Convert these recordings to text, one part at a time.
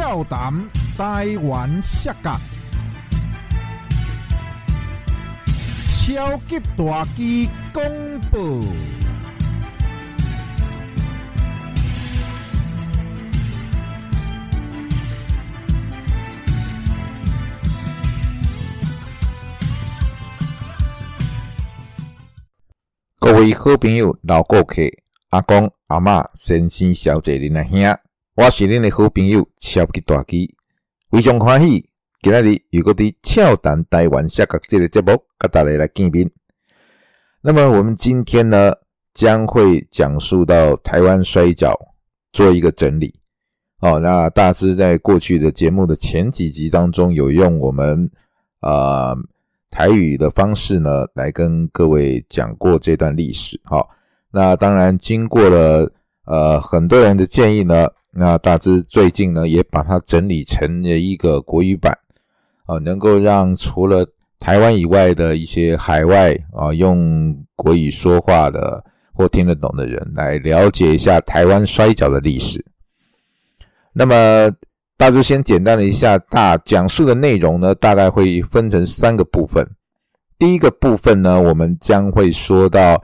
笑谈台湾摔角，超级大机公布。各位好朋友、老顾客、阿公、阿嬷、先生、小姐、恁阿兄，我是恁的好朋友超级大机，非常欢喜今仔日又搁伫俏谈台湾下角这个节目，跟大家来见面。那么我们今天呢，将会讲述到台湾摔跤做一个整理。哦，那大致在过去的节目的前几集当中，有用我们啊。台语的方式呢，来跟各位讲过这段历史。好，那当然经过了呃很多人的建议呢，那大致最近呢也把它整理成了一个国语版，啊，能够让除了台湾以外的一些海外啊用国语说话的或听得懂的人来了解一下台湾摔跤的历史。那么。大致先简单的一下大讲述的内容呢，大概会分成三个部分。第一个部分呢，我们将会说到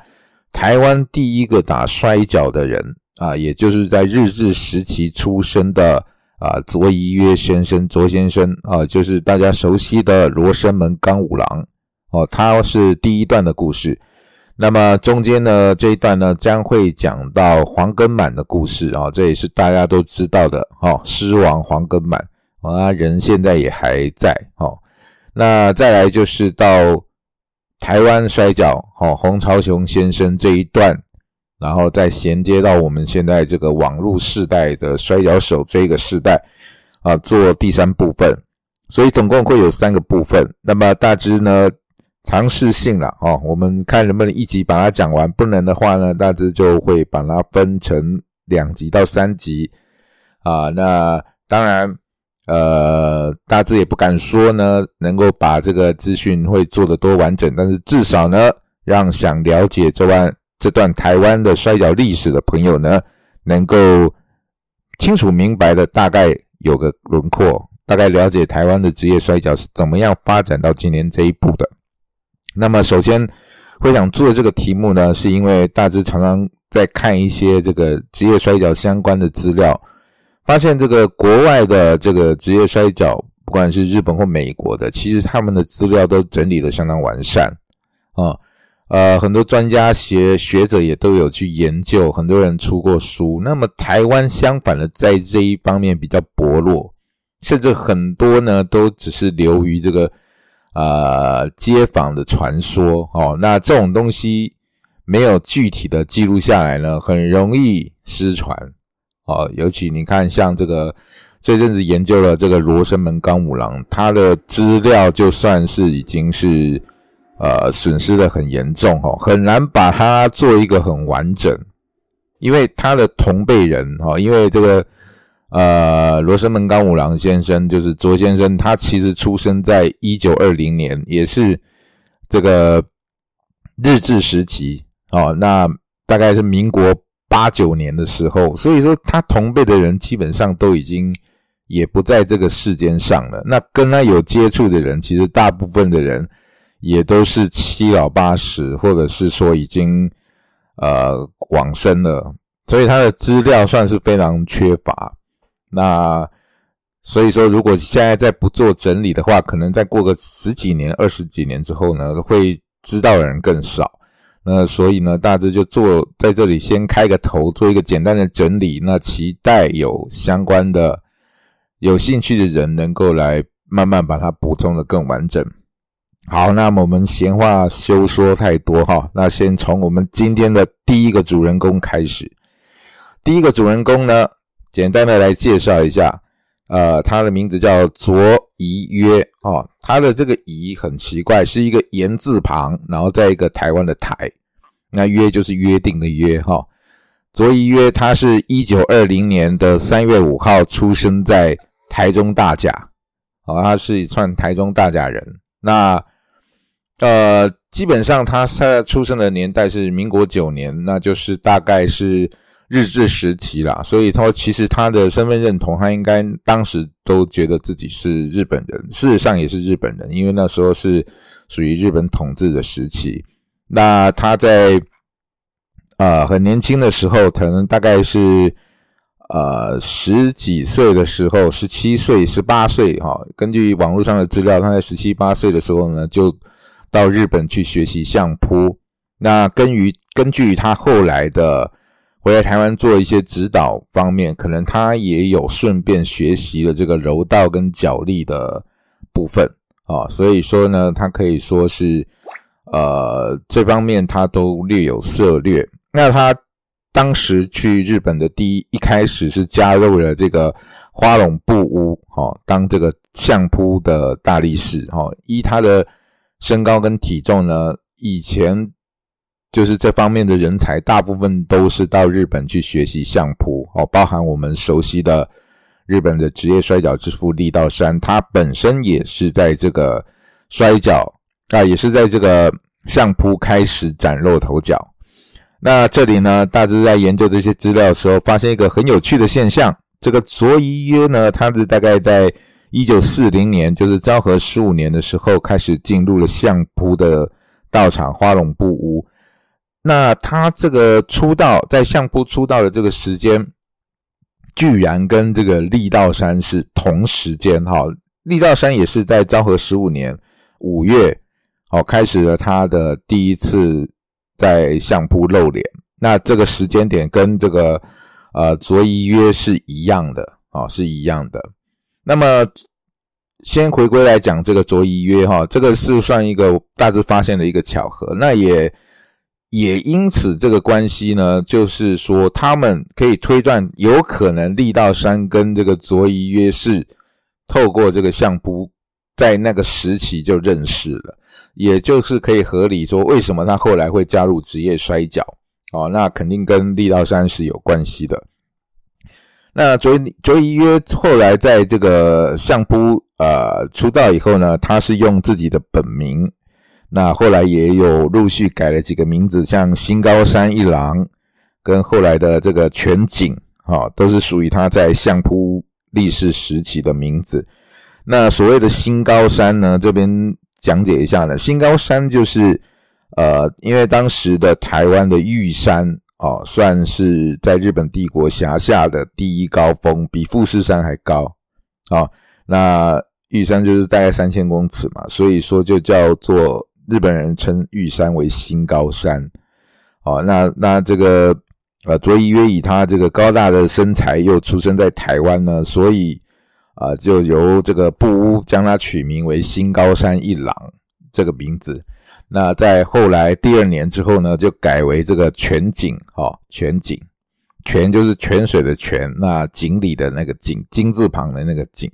台湾第一个打摔跤的人啊，也就是在日治时期出生的啊，佐伊约先生，佐先生啊，就是大家熟悉的罗生门刚五郎哦，他是第一段的故事。那么中间呢这一段呢将会讲到黄根满的故事啊，这也是大家都知道的哦，狮王黄根满啊，人现在也还在哦。那再来就是到台湾摔跤哦，洪朝雄先生这一段，然后再衔接到我们现在这个网络世代的摔跤手这个时代啊，做第三部分，所以总共会有三个部分。那么大致呢？尝试性了哦，我们看能不能一集把它讲完，不能的话呢，大致就会把它分成两集到三集啊。那当然，呃，大致也不敢说呢，能够把这个资讯会做得多完整，但是至少呢，让想了解这段这段台湾的摔跤历史的朋友呢，能够清楚明白的大概有个轮廓，大概了解台湾的职业摔跤是怎么样发展到今年这一步的。那么，首先会想做这个题目呢，是因为大致常常在看一些这个职业摔跤相关的资料，发现这个国外的这个职业摔跤，不管是日本或美国的，其实他们的资料都整理的相当完善啊。呃，很多专家学学者也都有去研究，很多人出过书。那么台湾相反的，在这一方面比较薄弱，甚至很多呢都只是流于这个。呃，街坊的传说哦，那这种东西没有具体的记录下来呢，很容易失传哦。尤其你看，像这个这阵子研究了这个罗生门刚五郎，他的资料就算是已经是呃损失的很严重哦，很难把它做一个很完整，因为他的同辈人哈，因为这个。呃，罗生门刚五郎先生就是卓先生，他其实出生在一九二零年，也是这个日治时期哦。那大概是民国八九年的时候，所以说他同辈的人基本上都已经也不在这个世间上了。那跟他有接触的人，其实大部分的人也都是七老八十，或者是说已经呃往生了，所以他的资料算是非常缺乏。那所以说，如果现在再不做整理的话，可能再过个十几年、二十几年之后呢，会知道的人更少。那所以呢，大致就做在这里先开个头，做一个简单的整理。那期待有相关的、有兴趣的人能够来慢慢把它补充的更完整。好，那么我们闲话休说太多哈，那先从我们今天的第一个主人公开始。第一个主人公呢？简单的来介绍一下，呃，他的名字叫卓宜约哦，他的这个宜很奇怪，是一个言字旁，然后在一个台湾的台，那约就是约定的约哈。卓宜约，他是一九二零年的三月五号出生在台中大甲，哦，他是一串台中大甲人。那呃，基本上他他出生的年代是民国九年，那就是大概是。日治时期啦，所以他其实他的身份认同，他应该当时都觉得自己是日本人，事实上也是日本人，因为那时候是属于日本统治的时期。那他在呃很年轻的时候，可能大概是呃十几岁的时候，十七岁、十八岁哈，根据网络上的资料，他在十七八岁的时候呢，就到日本去学习相扑。那根于根据他后来的。回来台湾做一些指导方面，可能他也有顺便学习了这个柔道跟脚力的部分啊，所以说呢，他可以说是呃这方面他都略有涉略。那他当时去日本的第一一开始是加入了这个花龙布屋哈，当这个相扑的大力士哈。依他的身高跟体重呢，以前。就是这方面的人才，大部分都是到日本去学习相扑哦，包含我们熟悉的日本的职业摔跤之父力道山，他本身也是在这个摔跤啊，也是在这个相扑开始崭露头角。那这里呢，大致在研究这些资料的时候，发现一个很有趣的现象：这个佐伊约呢，他是大概在一九四零年，就是昭和十五年的时候，开始进入了相扑的道场花龙布屋。那他这个出道在相扑出道的这个时间，居然跟这个力道山是同时间哈。力道山也是在昭和十五年五月，哦，开始了他的第一次在相扑露脸。那这个时间点跟这个呃卓一约是一样的啊，是一样的。那么先回归来讲这个卓一约哈，这个是算一个大致发现的一个巧合。那也。也因此，这个关系呢，就是说，他们可以推断，有可能力道山跟这个佐伊约是透过这个相扑，在那个时期就认识了，也就是可以合理说，为什么他后来会加入职业摔跤？哦，那肯定跟力道山是有关系的。那佐佐伊约后来在这个相扑呃出道以后呢，他是用自己的本名。那后来也有陆续改了几个名字，像新高山一郎，跟后来的这个全景，哈，都是属于他在相扑历史时期的名字。那所谓的新高山呢，这边讲解一下呢，新高山就是，呃，因为当时的台湾的玉山，哦，算是在日本帝国辖下的第一高峰，比富士山还高，啊，那玉山就是大概三千公尺嘛，所以说就叫做。日本人称玉山为新高山，哦，那那这个呃，卓一约以他这个高大的身材，又出生在台湾呢，所以啊，就由这个布屋将他取名为新高山一郎这个名字。那在后来第二年之后呢，就改为这个泉井，哦，泉井，泉就是泉水的泉，那井里的那个井，金字旁的那个井。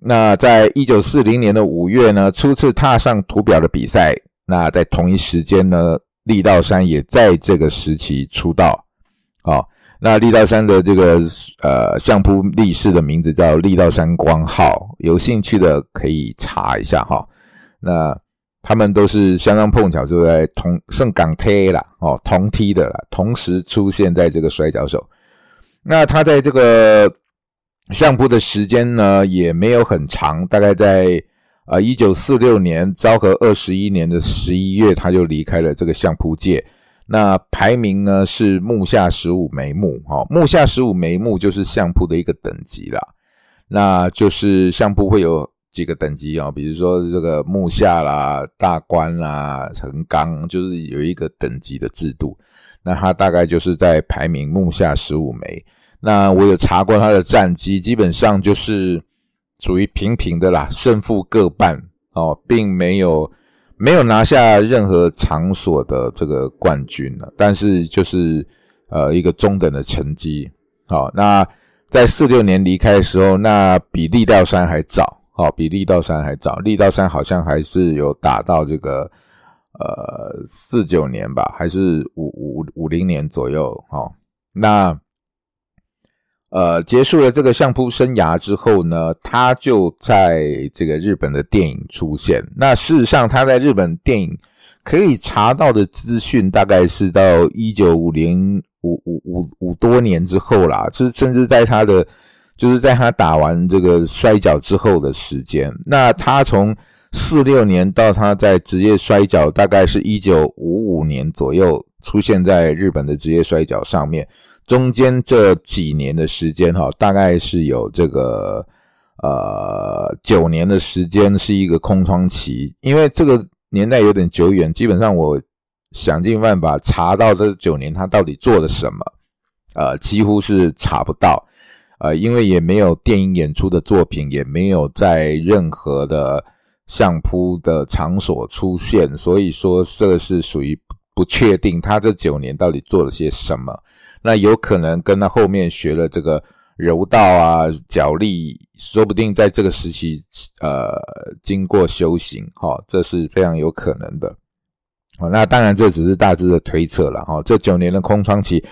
那在一九四零年的五月呢，初次踏上图表的比赛。那在同一时间呢，力道山也在这个时期出道。好，那力道山的这个呃相扑力士的名字叫力道山光浩，有兴趣的可以查一下哈。那他们都是相当碰巧，就在同圣港踢啦，哦，同踢的啦，同时出现在这个摔跤手。那他在这个。相扑的时间呢也没有很长，大概在啊一九四六年昭和二十一年的十一月，他就离开了这个相扑界。那排名呢是目下十五枚目，哦，目下十五枚目就是相扑的一个等级啦。那就是相扑会有几个等级啊，比如说这个木下啦、大关啦、成钢，就是有一个等级的制度。那他大概就是在排名木下十五枚。那我有查过他的战绩，基本上就是属于平平的啦，胜负各半哦，并没有没有拿下任何场所的这个冠军了。但是就是呃一个中等的成绩。好，那在四六年离开的时候，那比力道山还早，哦，比力道山还早。力道山好像还是有打到这个呃四九年吧，还是五五五零年左右。哦，那。呃，结束了这个相扑生涯之后呢，他就在这个日本的电影出现。那事实上，他在日本电影可以查到的资讯，大概是到一九五零五五五五多年之后啦，就是甚至在他的就是在他打完这个摔跤之后的时间，那他从四六年到他在职业摔跤，大概是一九五五年左右出现在日本的职业摔跤上面。中间这几年的时间，哈，大概是有这个呃九年的时间是一个空窗期，因为这个年代有点久远，基本上我想尽办法查到这九年他到底做了什么，呃，几乎是查不到，呃，因为也没有电影演出的作品，也没有在任何的相扑的场所出现，所以说这个是属于不确定他这九年到底做了些什么。那有可能跟他后面学了这个柔道啊、脚力，说不定在这个时期，呃，经过修行，哈，这是非常有可能的。哦，那当然这只是大致的推测了，哈。这九年的空窗期，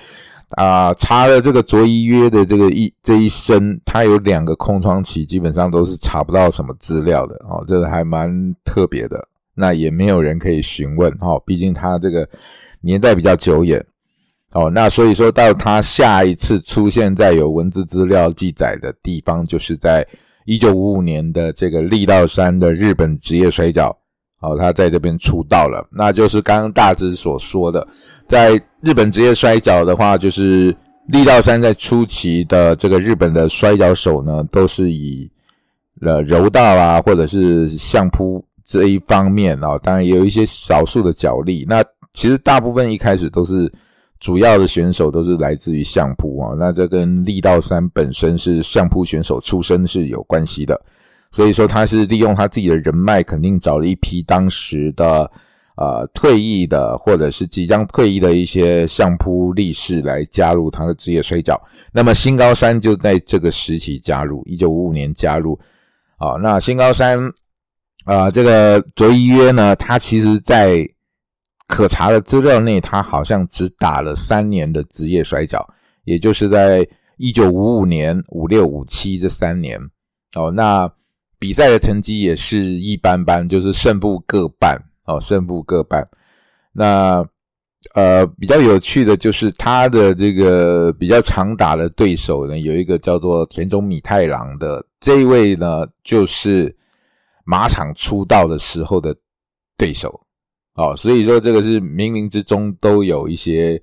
啊，查了这个卓一约的这个一这一生，他有两个空窗期，基本上都是查不到什么资料的，哦，这个还蛮特别的。那也没有人可以询问，哈，毕竟他这个年代比较久远。哦，那所以说到他下一次出现在有文字资料记载的地方，就是在一九五五年的这个力道山的日本职业摔跤。哦，他在这边出道了，那就是刚刚大致所说的，在日本职业摔跤的话，就是力道山在初期的这个日本的摔跤手呢，都是以呃柔道啊，或者是相扑这一方面啊，当然也有一些少数的脚力。那其实大部分一开始都是。主要的选手都是来自于相扑啊，那这跟力道山本身是相扑选手出身是有关系的，所以说他是利用他自己的人脉，肯定找了一批当时的呃退役的或者是即将退役的一些相扑力士来加入他的职业摔角。那么新高山就在这个时期加入，一九五五年加入啊。那新高山啊，这个卓一约呢，他其实在。可查的资料内，他好像只打了三年的职业摔角，也就是在一九五五年、五六、五七这三年。哦，那比赛的成绩也是一般般，就是胜负各半。哦，胜负各半。那呃，比较有趣的就是他的这个比较常打的对手呢，有一个叫做田中米太郎的这一位呢，就是马场出道的时候的对手。哦，所以说这个是冥冥之中都有一些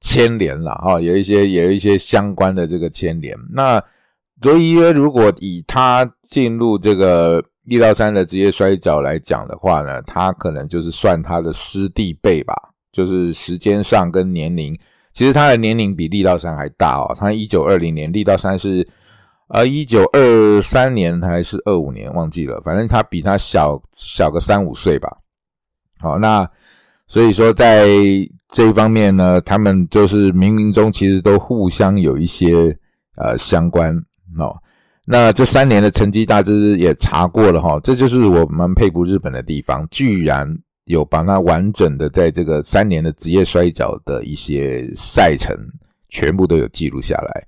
牵连了哈，有一些有一些相关的这个牵连。那卓一约如果以他进入这个力道山的职业摔跤来讲的话呢，他可能就是算他的师弟辈吧，就是时间上跟年龄，其实他的年龄比力道山还大哦。他一九二零年，力道山是呃一九二三年还是二五年忘记了，反正他比他小小个三五岁吧。好，那所以说在这一方面呢，他们就是冥冥中其实都互相有一些呃相关哦。那这三年的成绩大致也查过了哈，这就是我蛮佩服日本的地方，居然有把它完整的在这个三年的职业摔跤的一些赛程全部都有记录下来。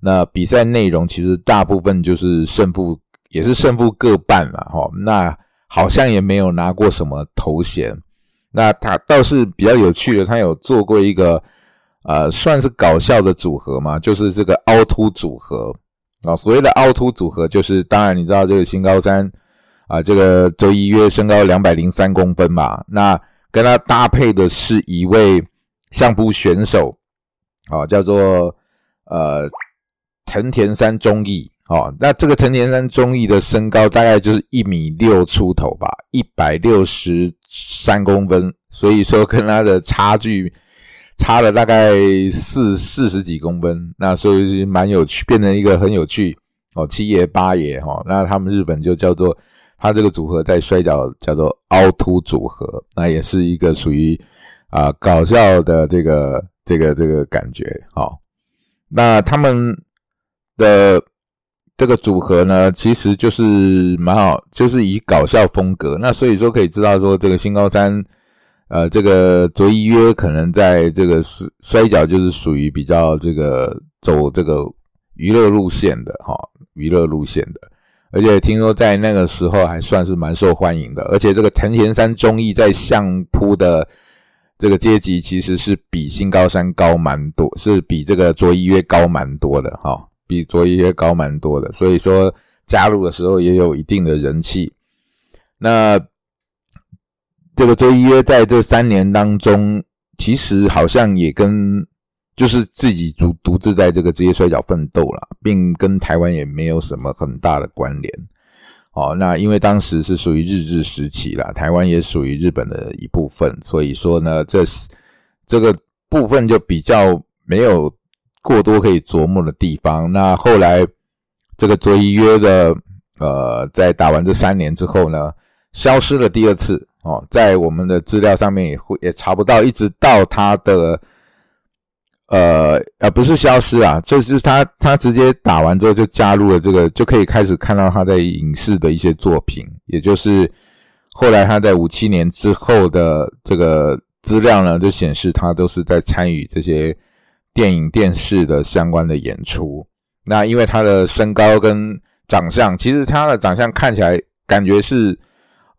那比赛内容其实大部分就是胜负也是胜负各半嘛哈。那好像也没有拿过什么头衔，那他倒是比较有趣的，他有做过一个呃，算是搞笑的组合嘛，就是这个凹凸组合啊。所谓的凹凸组合，就是当然你知道这个新高山啊，这个周一约身高两百零三公分嘛，那跟他搭配的是一位相扑选手啊，叫做呃藤田山忠义。哦，那这个藤田山忠义的身高大概就是一米六出头吧，一百六十三公分，所以说跟他的差距差了大概四四十几公分，那所以是蛮有趣，变成一个很有趣哦，七爷八爷哈，那他们日本就叫做他这个组合在摔跤叫做凹凸组合，那也是一个属于啊搞笑的这个这个这个感觉，好，那他们的。这个组合呢，其实就是蛮好，就是以搞笑风格。那所以说可以知道说，这个新高山，呃，这个卓一约可能在这个摔摔跤就是属于比较这个走这个娱乐路线的哈，娱乐路线的。而且听说在那个时候还算是蛮受欢迎的。而且这个藤田山忠义在相扑的这个阶级其实是比新高山高蛮多，是比这个卓一约高蛮多的哈，比卓一约高蛮多的，所以说加入的时候也有一定的人气。那这个卓一约在这三年当中，其实好像也跟就是自己独独自在这个职业摔角奋斗了，并跟台湾也没有什么很大的关联。哦，那因为当时是属于日治时期啦，台湾也属于日本的一部分，所以说呢，这这个部分就比较没有过多可以琢磨的地方。那后来这个卓一约的，呃，在打完这三年之后呢，消失了第二次哦，在我们的资料上面也会也查不到，一直到他的。呃，呃，不是消失啊，就是他，他直接打完之后就加入了这个，就可以开始看到他在影视的一些作品，也就是后来他在五七年之后的这个资料呢，就显示他都是在参与这些电影、电视的相关的演出。那因为他的身高跟长相，其实他的长相看起来感觉是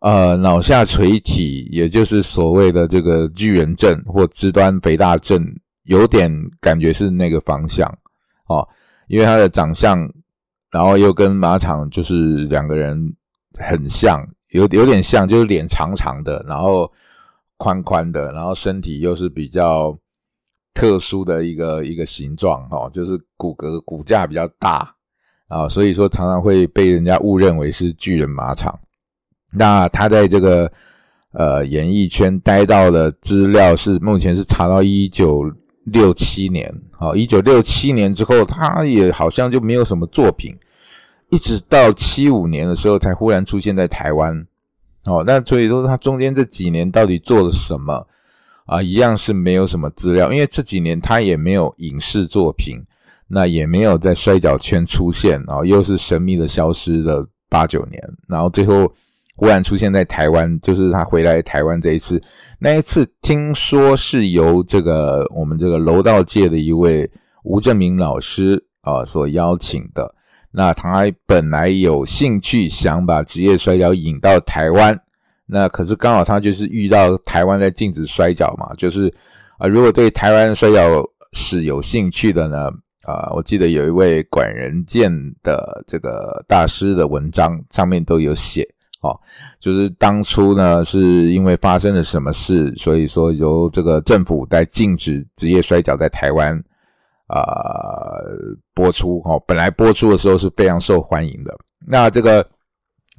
呃脑下垂体，也就是所谓的这个巨人症或肢端肥大症。有点感觉是那个方向哦，因为他的长相，然后又跟马场就是两个人很像，有有点像，就是脸长长的，然后宽宽的，然后身体又是比较特殊的一个一个形状哦，就是骨骼骨架比较大啊，所以说常常会被人家误认为是巨人马场。那他在这个呃演艺圈待到的资料是目前是查到一九。六七年，好，一九六七年之后，他也好像就没有什么作品，一直到七五年的时候才忽然出现在台湾，哦，那所以说他中间这几年到底做了什么啊？一样是没有什么资料，因为这几年他也没有影视作品，那也没有在摔跤圈出现，然后又是神秘的消失了八九年，然后最后。忽然出现在台湾，就是他回来台湾这一次。那一次听说是由这个我们这个柔道界的一位吴正明老师啊所邀请的。那他本来有兴趣想把职业摔跤引到台湾，那可是刚好他就是遇到台湾在禁止摔跤嘛，就是啊，如果对台湾摔跤是有兴趣的呢，啊，我记得有一位管人健的这个大师的文章上面都有写。哦，就是当初呢，是因为发生了什么事，所以说由这个政府在禁止职业摔跤在台湾啊播出。哦，本来播出的时候是非常受欢迎的。那这个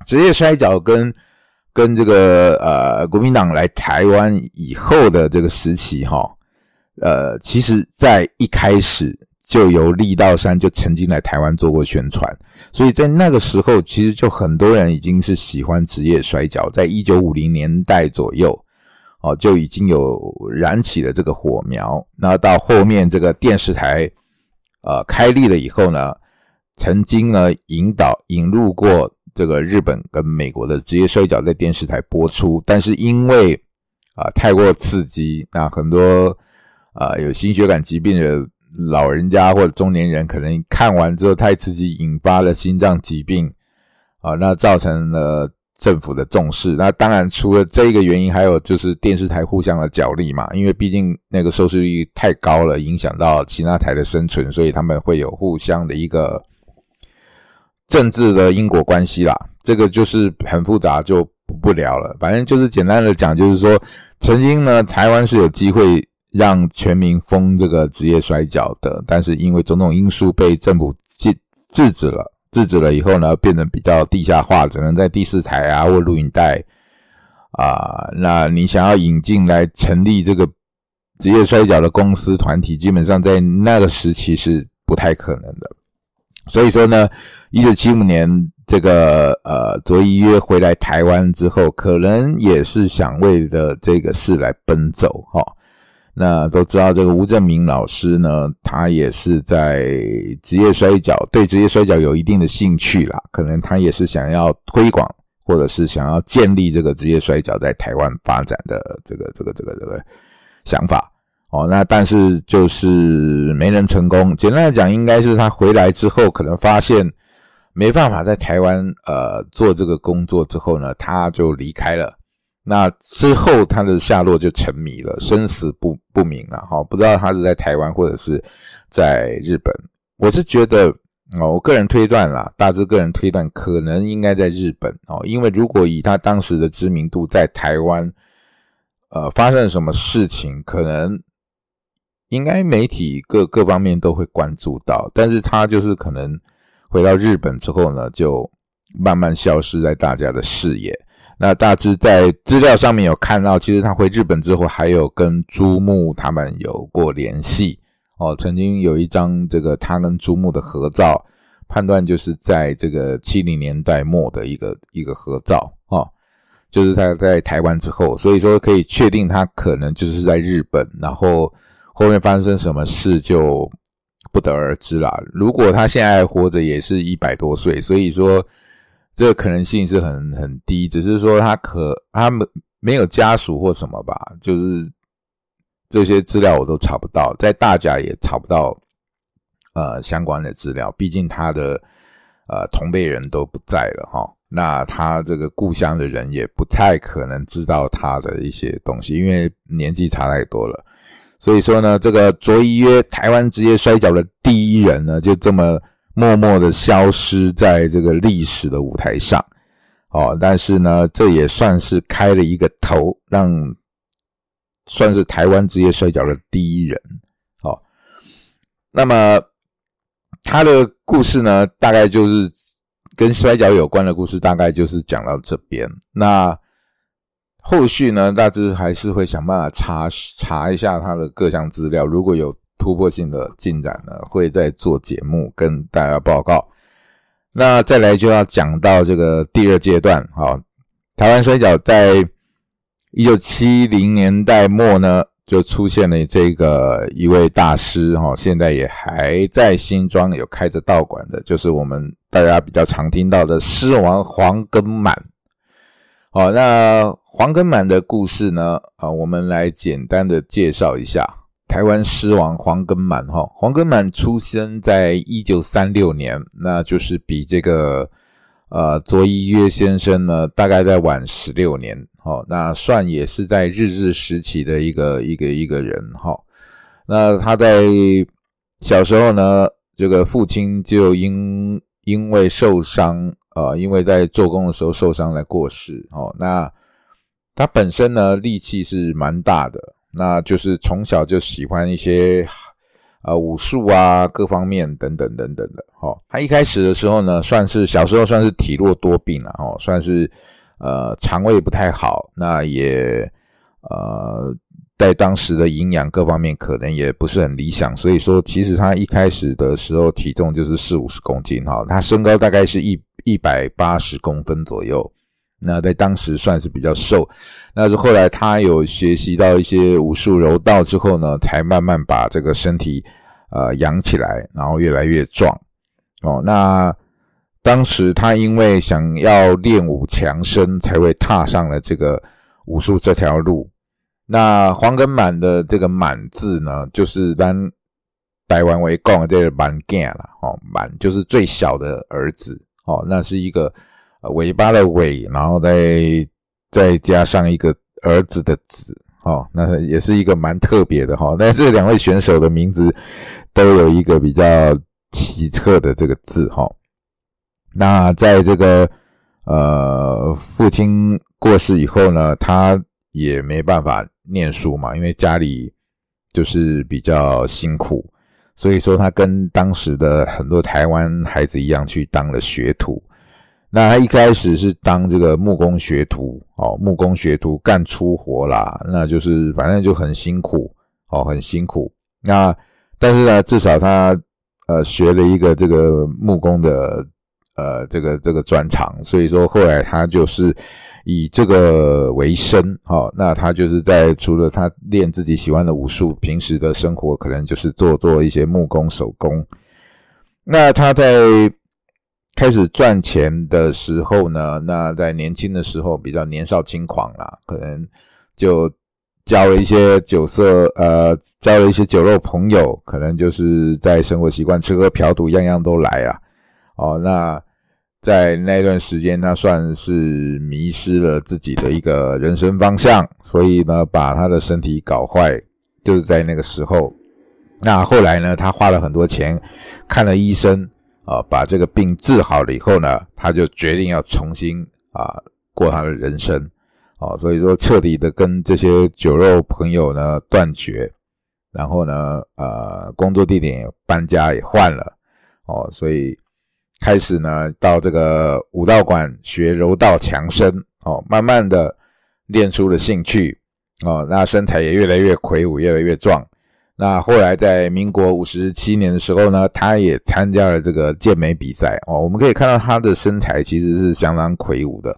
职业摔跤跟跟这个呃国民党来台湾以后的这个时期，哈，呃，其实在一开始。就由力道山就曾经来台湾做过宣传，所以在那个时候，其实就很多人已经是喜欢职业摔跤，在一九五零年代左右，哦，就已经有燃起了这个火苗。那到后面这个电视台，呃，开立了以后呢，曾经呢引导引入过这个日本跟美国的职业摔跤在电视台播出，但是因为啊太过刺激，那很多啊有心血管疾病的。老人家或者中年人可能看完之后太刺激，引发了心脏疾病啊，那造成了政府的重视。那当然除了这个原因，还有就是电视台互相的角力嘛，因为毕竟那个收视率太高了，影响到其他台的生存，所以他们会有互相的一个政治的因果关系啦。这个就是很复杂，就不不聊了。反正就是简单的讲，就是说曾经呢，台湾是有机会。让全民封这个职业摔跤的，但是因为种种因素被政府制制止了，制止了以后呢，变得比较地下化，只能在第四台啊或录影带啊。那你想要引进来成立这个职业摔跤的公司团体，基本上在那个时期是不太可能的。所以说呢，一九七五年这个呃卓一约回来台湾之后，可能也是想为了这个事来奔走哈。那都知道，这个吴正明老师呢，他也是在职业摔角，对职业摔角有一定的兴趣啦。可能他也是想要推广，或者是想要建立这个职业摔角在台湾发展的这个这个这个这个想法哦。那但是就是没能成功。简单来讲，应该是他回来之后，可能发现没办法在台湾呃做这个工作之后呢，他就离开了。那之后他的下落就沉迷了，生死不不明了哈，不知道他是在台湾或者是在日本。我是觉得哦，我个人推断啦，大致个人推断，可能应该在日本哦，因为如果以他当时的知名度在台湾，呃，发生了什么事情，可能应该媒体各各方面都会关注到，但是他就是可能回到日本之后呢，就慢慢消失在大家的视野。那大致在资料上面有看到，其实他回日本之后，还有跟朱木他们有过联系哦。曾经有一张这个他跟朱木的合照，判断就是在这个七零年代末的一个一个合照哦，就是在在台湾之后，所以说可以确定他可能就是在日本，然后后面发生什么事就不得而知啦。如果他现在活着，也是一百多岁，所以说。这个可能性是很很低，只是说他可他们没有家属或什么吧，就是这些资料我都查不到，在大甲也查不到呃相关的资料，毕竟他的呃同辈人都不在了哈，那他这个故乡的人也不太可能知道他的一些东西，因为年纪差太多了，所以说呢，这个卓一约台湾职业摔跤的第一人呢，就这么。默默的消失在这个历史的舞台上，哦，但是呢，这也算是开了一个头，让算是台湾职业摔跤的第一人，哦。那么他的故事呢，大概就是跟摔跤有关的故事，大概就是讲到这边。那后续呢，大致还是会想办法查查一下他的各项资料，如果有。突破性的进展呢，会在做节目跟大家报告。那再来就要讲到这个第二阶段，好，台湾摔角在一九七零年代末呢，就出现了这个一位大师，哈，现在也还在新庄有开着道馆的，就是我们大家比较常听到的狮王黄根满。好，那黄根满的故事呢，啊，我们来简单的介绍一下。台湾狮王黄根满，哈，黄根满出生在一九三六年，那就是比这个呃卓一约先生呢，大概在晚十六年，哈，那算也是在日治时期的一个一个一个人，哈，那他在小时候呢，这个父亲就因因为受伤，呃，因为在做工的时候受伤来过世，哦，那他本身呢力气是蛮大的。那就是从小就喜欢一些呃武术啊，各方面等等等等的。哦，他一开始的时候呢，算是小时候算是体弱多病了，哦，算是呃肠胃不太好，那也呃在当时的营养各方面可能也不是很理想，所以说其实他一开始的时候体重就是四五十公斤，哈，他身高大概是一一百八十公分左右。那在当时算是比较瘦，那是后来他有学习到一些武术柔道之后呢，才慢慢把这个身体呃养起来，然后越来越壮哦。那当时他因为想要练武强身，才会踏上了这个武术这条路。那黄根满的这个满字呢，就是当台湾为讲这个满囝了哦，满就是最小的儿子哦，那是一个。尾巴的尾，然后再再加上一个儿子的子，哦，那也是一个蛮特别的哈。那这两位选手的名字都有一个比较奇特的这个字哈。那在这个呃父亲过世以后呢，他也没办法念书嘛，因为家里就是比较辛苦，所以说他跟当时的很多台湾孩子一样，去当了学徒。那他一开始是当这个木工学徒哦，木工学徒干粗活啦，那就是反正就很辛苦哦，很辛苦。那但是呢，至少他呃学了一个这个木工的呃这个这个专长，所以说后来他就是以这个为生哦。那他就是在除了他练自己喜欢的武术，平时的生活可能就是做做一些木工手工。那他在。开始赚钱的时候呢，那在年轻的时候比较年少轻狂啦，可能就交了一些酒色，呃，交了一些酒肉朋友，可能就是在生活习惯吃喝嫖赌样样都来啊。哦，那在那段时间，他算是迷失了自己的一个人生方向，所以呢，把他的身体搞坏，就是在那个时候。那后来呢，他花了很多钱看了医生啊，把这个病治好了以后呢，他就决定要重新啊过他的人生啊，所以说彻底的跟这些酒肉朋友呢断绝，然后呢，呃，工作地点搬家也换了哦，所以。开始呢，到这个武道馆学柔道强身哦，慢慢的练出了兴趣哦，那身材也越来越魁梧，越来越壮。那后来在民国五十七年的时候呢，他也参加了这个健美比赛哦。我们可以看到他的身材其实是相当魁梧的，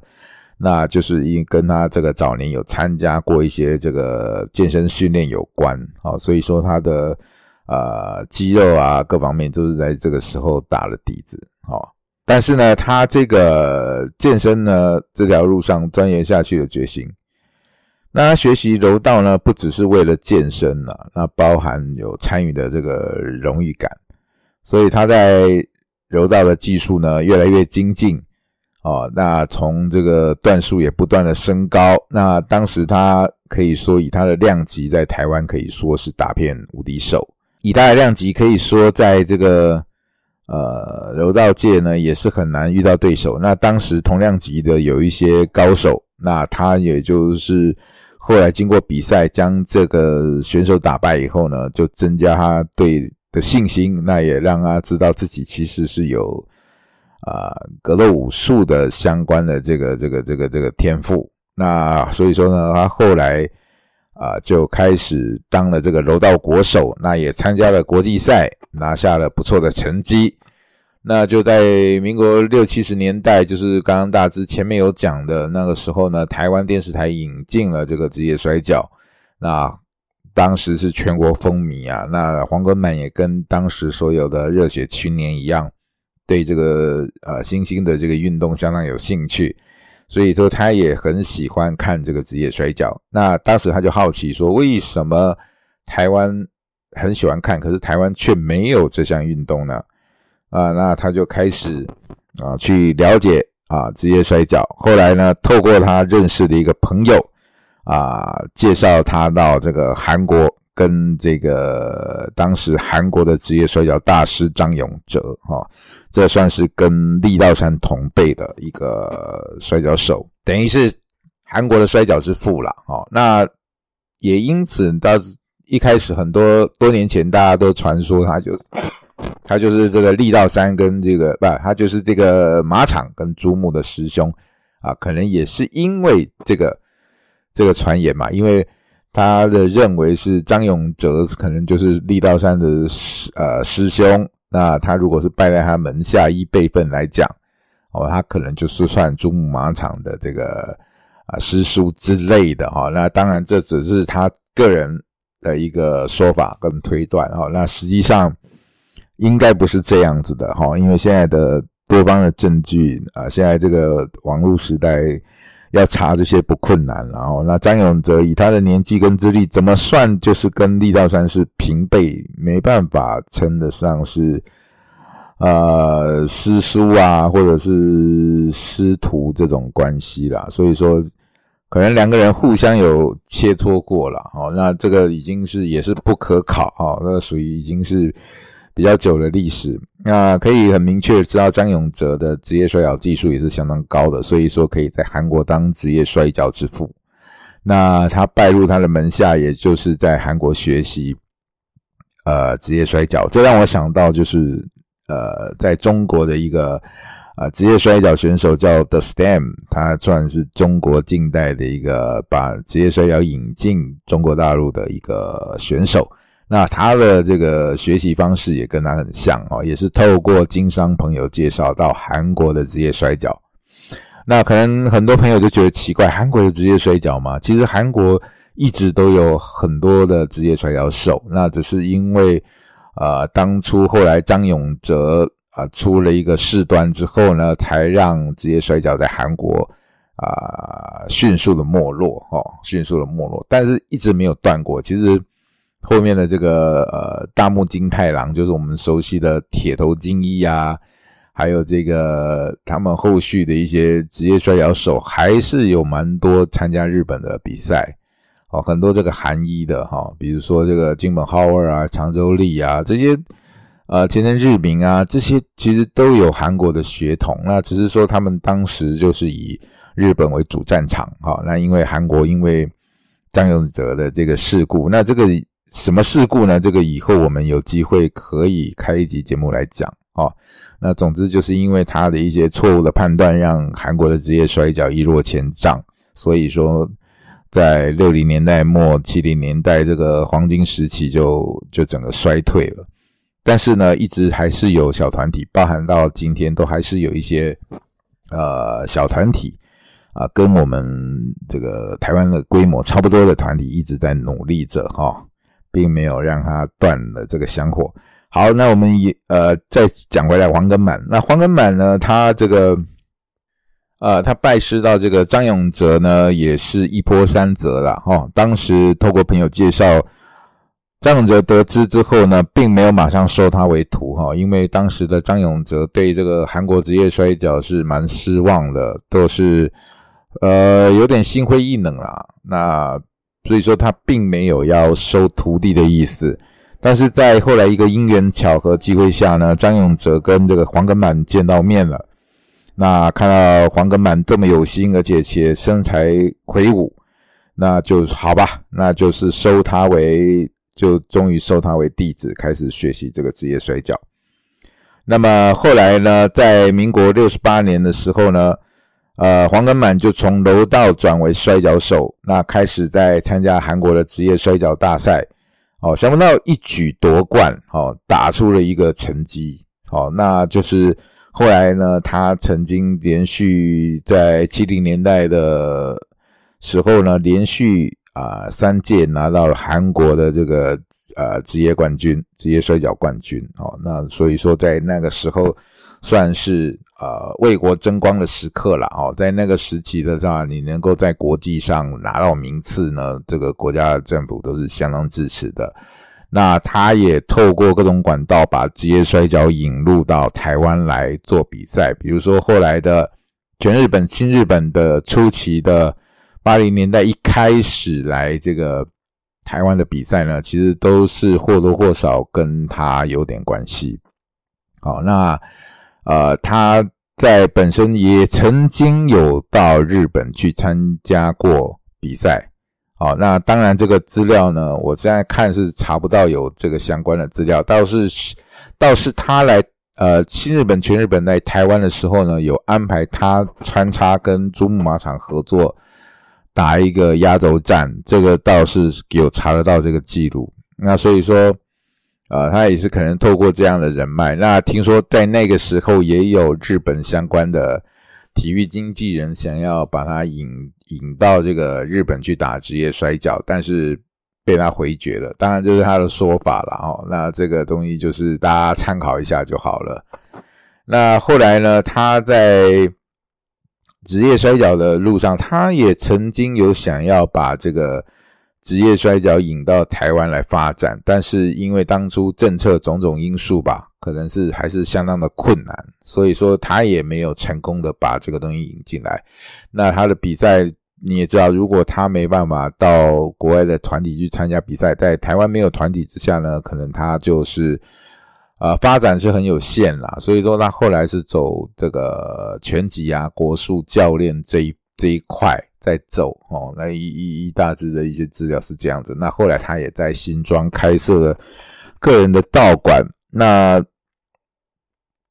那就是因跟他这个早年有参加过一些这个健身训练有关哦，所以说他的呃肌肉啊各方面都是在这个时候打了底子。哦，但是呢，他这个健身呢这条路上钻研下去的决心，那学习柔道呢，不只是为了健身了，那包含有参与的这个荣誉感，所以他在柔道的技术呢越来越精进，哦，那从这个段数也不断的升高，那当时他可以说以他的量级在台湾可以说是打遍无敌手，以他的量级可以说在这个。呃，柔道界呢也是很难遇到对手。那当时同量级的有一些高手，那他也就是后来经过比赛将这个选手打败以后呢，就增加他对的信心，那也让他知道自己其实是有啊格斗武术的相关的这个这个这个这个天赋。那所以说呢，他后来啊就开始当了这个柔道国手，那也参加了国际赛，拿下了不错的成绩。那就在民国六七十年代，就是刚刚大致前面有讲的那个时候呢，台湾电视台引进了这个职业摔跤，那当时是全国风靡啊。那黄根满也跟当时所有的热血青年一样，对这个呃新兴的这个运动相当有兴趣，所以说他也很喜欢看这个职业摔跤。那当时他就好奇说，为什么台湾很喜欢看，可是台湾却没有这项运动呢？啊，那他就开始啊去了解啊职业摔跤。后来呢，透过他认识的一个朋友啊，介绍他到这个韩国，跟这个当时韩国的职业摔跤大师张永哲哈，这算是跟力道山同辈的一个摔跤手，等于是韩国的摔跤之父了。哦，那也因此到一开始很多多年前，大家都传说他就。他就是这个力道山跟这个不，他就是这个马场跟朱木的师兄啊，可能也是因为这个这个传言嘛，因为他的认为是张永哲可能就是力道山的师呃师兄，那他如果是拜在他门下依辈分来讲，哦，他可能就是算朱木马场的这个啊师叔之类的哈，那当然这只是他个人的一个说法跟推断哈，那实际上。应该不是这样子的哈，因为现在的多方的证据啊，现在这个网络时代要查这些不困难。然后，那张永哲以他的年纪跟资历，怎么算就是跟力道山是平辈，没办法称得上是呃师叔啊，或者是师徒这种关系啦。所以说，可能两个人互相有切磋过了。哦，那这个已经是也是不可考哈，那属于已经是。比较久的历史，那可以很明确知道张永哲的职业摔跤技术也是相当高的，所以说可以在韩国当职业摔跤之父。那他拜入他的门下，也就是在韩国学习呃职业摔跤。这让我想到就是呃在中国的一个呃职业摔跤选手叫 The Stem，他算是中国近代的一个把职业摔跤引进中国大陆的一个选手。那他的这个学习方式也跟他很像哦，也是透过经商朋友介绍到韩国的职业摔跤。那可能很多朋友就觉得奇怪，韩国的职业摔跤吗？其实韩国一直都有很多的职业摔跤手，那只是因为呃当初后来张永哲啊出了一个事端之后呢，才让职业摔跤在韩国啊迅速的没落哦，迅速的没落，但是一直没有断过。其实。后面的这个呃大木金太郎，就是我们熟悉的铁头金一啊，还有这个他们后续的一些职业摔跤手，还是有蛮多参加日本的比赛。哦，很多这个韩一的哈，比如说这个金本浩二啊、长州力啊这些，呃，前田日明啊这些，其实都有韩国的血统。那只是说他们当时就是以日本为主战场哈。那因为韩国因为张永哲的这个事故，那这个什么事故呢？这个以后我们有机会可以开一集节目来讲哦。那总之就是因为他的一些错误的判断，让韩国的职业摔跤一落千丈，所以说。在六零年代末、七零年代这个黄金时期，就就整个衰退了。但是呢，一直还是有小团体，包含到今天都还是有一些呃小团体啊，跟我们这个台湾的规模差不多的团体一直在努力着哈，并没有让他断了这个香火。好，那我们也呃再讲回来黄根满，那黄根满呢，他这个。呃，他拜师到这个张永哲呢，也是一波三折了哈。当时透过朋友介绍，张永哲得知之后呢，并没有马上收他为徒哈，因为当时的张永哲对这个韩国职业摔跤是蛮失望的，都是呃有点心灰意冷啦。那所以说他并没有要收徒弟的意思。但是在后来一个因缘巧合机会下呢，张永哲跟这个黄根满见到面了。那看到黄根满这么有心，而且且身材魁梧，那就好吧，那就是收他为，就终于收他为弟子，开始学习这个职业摔跤。那么后来呢，在民国六十八年的时候呢，呃，黄根满就从柔道转为摔跤手，那开始在参加韩国的职业摔跤大赛，哦，想不到一举夺冠，哦，打出了一个成绩，哦，那就是。后来呢，他曾经连续在七零年代的时候呢，连续啊三届拿到韩国的这个呃职业冠军，职业摔跤冠军哦。那所以说，在那个时候算是呃为国争光的时刻了哦。在那个时期的话，你能够在国际上拿到名次呢，这个国家的政府都是相当支持的。那他也透过各种管道把职业摔跤引入到台湾来做比赛，比如说后来的全日本、新日本的初期的八零年代一开始来这个台湾的比赛呢，其实都是或多或少跟他有点关系。好，那呃他在本身也曾经有到日本去参加过比赛。好，那当然，这个资料呢，我现在看是查不到有这个相关的资料。倒是，倒是他来，呃，新日本、全日本来台湾的时候呢，有安排他穿插跟珠穆马场合作打一个压轴战，这个倒是有查得到这个记录。那所以说，呃，他也是可能透过这样的人脉。那听说在那个时候也有日本相关的。体育经纪人想要把他引引到这个日本去打职业摔跤，但是被他回绝了。当然这是他的说法了哦。那这个东西就是大家参考一下就好了。那后来呢，他在职业摔跤的路上，他也曾经有想要把这个。职业摔跤引到台湾来发展，但是因为当初政策种种因素吧，可能是还是相当的困难，所以说他也没有成功的把这个东西引进来。那他的比赛你也知道，如果他没办法到国外的团体去参加比赛，在台湾没有团体之下呢，可能他就是呃发展是很有限啦。所以说他后来是走这个拳击啊、国术教练这一这一块。在走哦，那一一一大致的一些资料是这样子。那后来他也在新庄开设了个人的道馆。那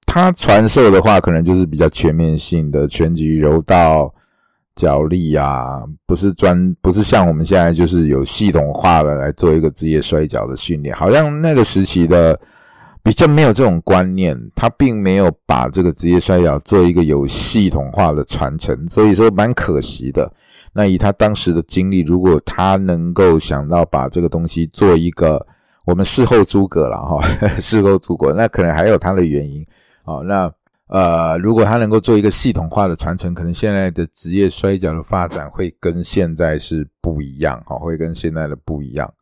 他传授的话，可能就是比较全面性的拳击、柔道、脚力啊，不是专，不是像我们现在就是有系统化的来做一个职业摔跤的训练。好像那个时期的。比较没有这种观念，他并没有把这个职业摔跤做一个有系统化的传承，所以说蛮可惜的。那以他当时的经历，如果他能够想到把这个东西做一个，我们事后诸葛了哈，事后诸葛，那可能还有他的原因啊。那呃，如果他能够做一个系统化的传承，可能现在的职业摔跤的发展会跟现在是不一样哈，会跟现在的不一样。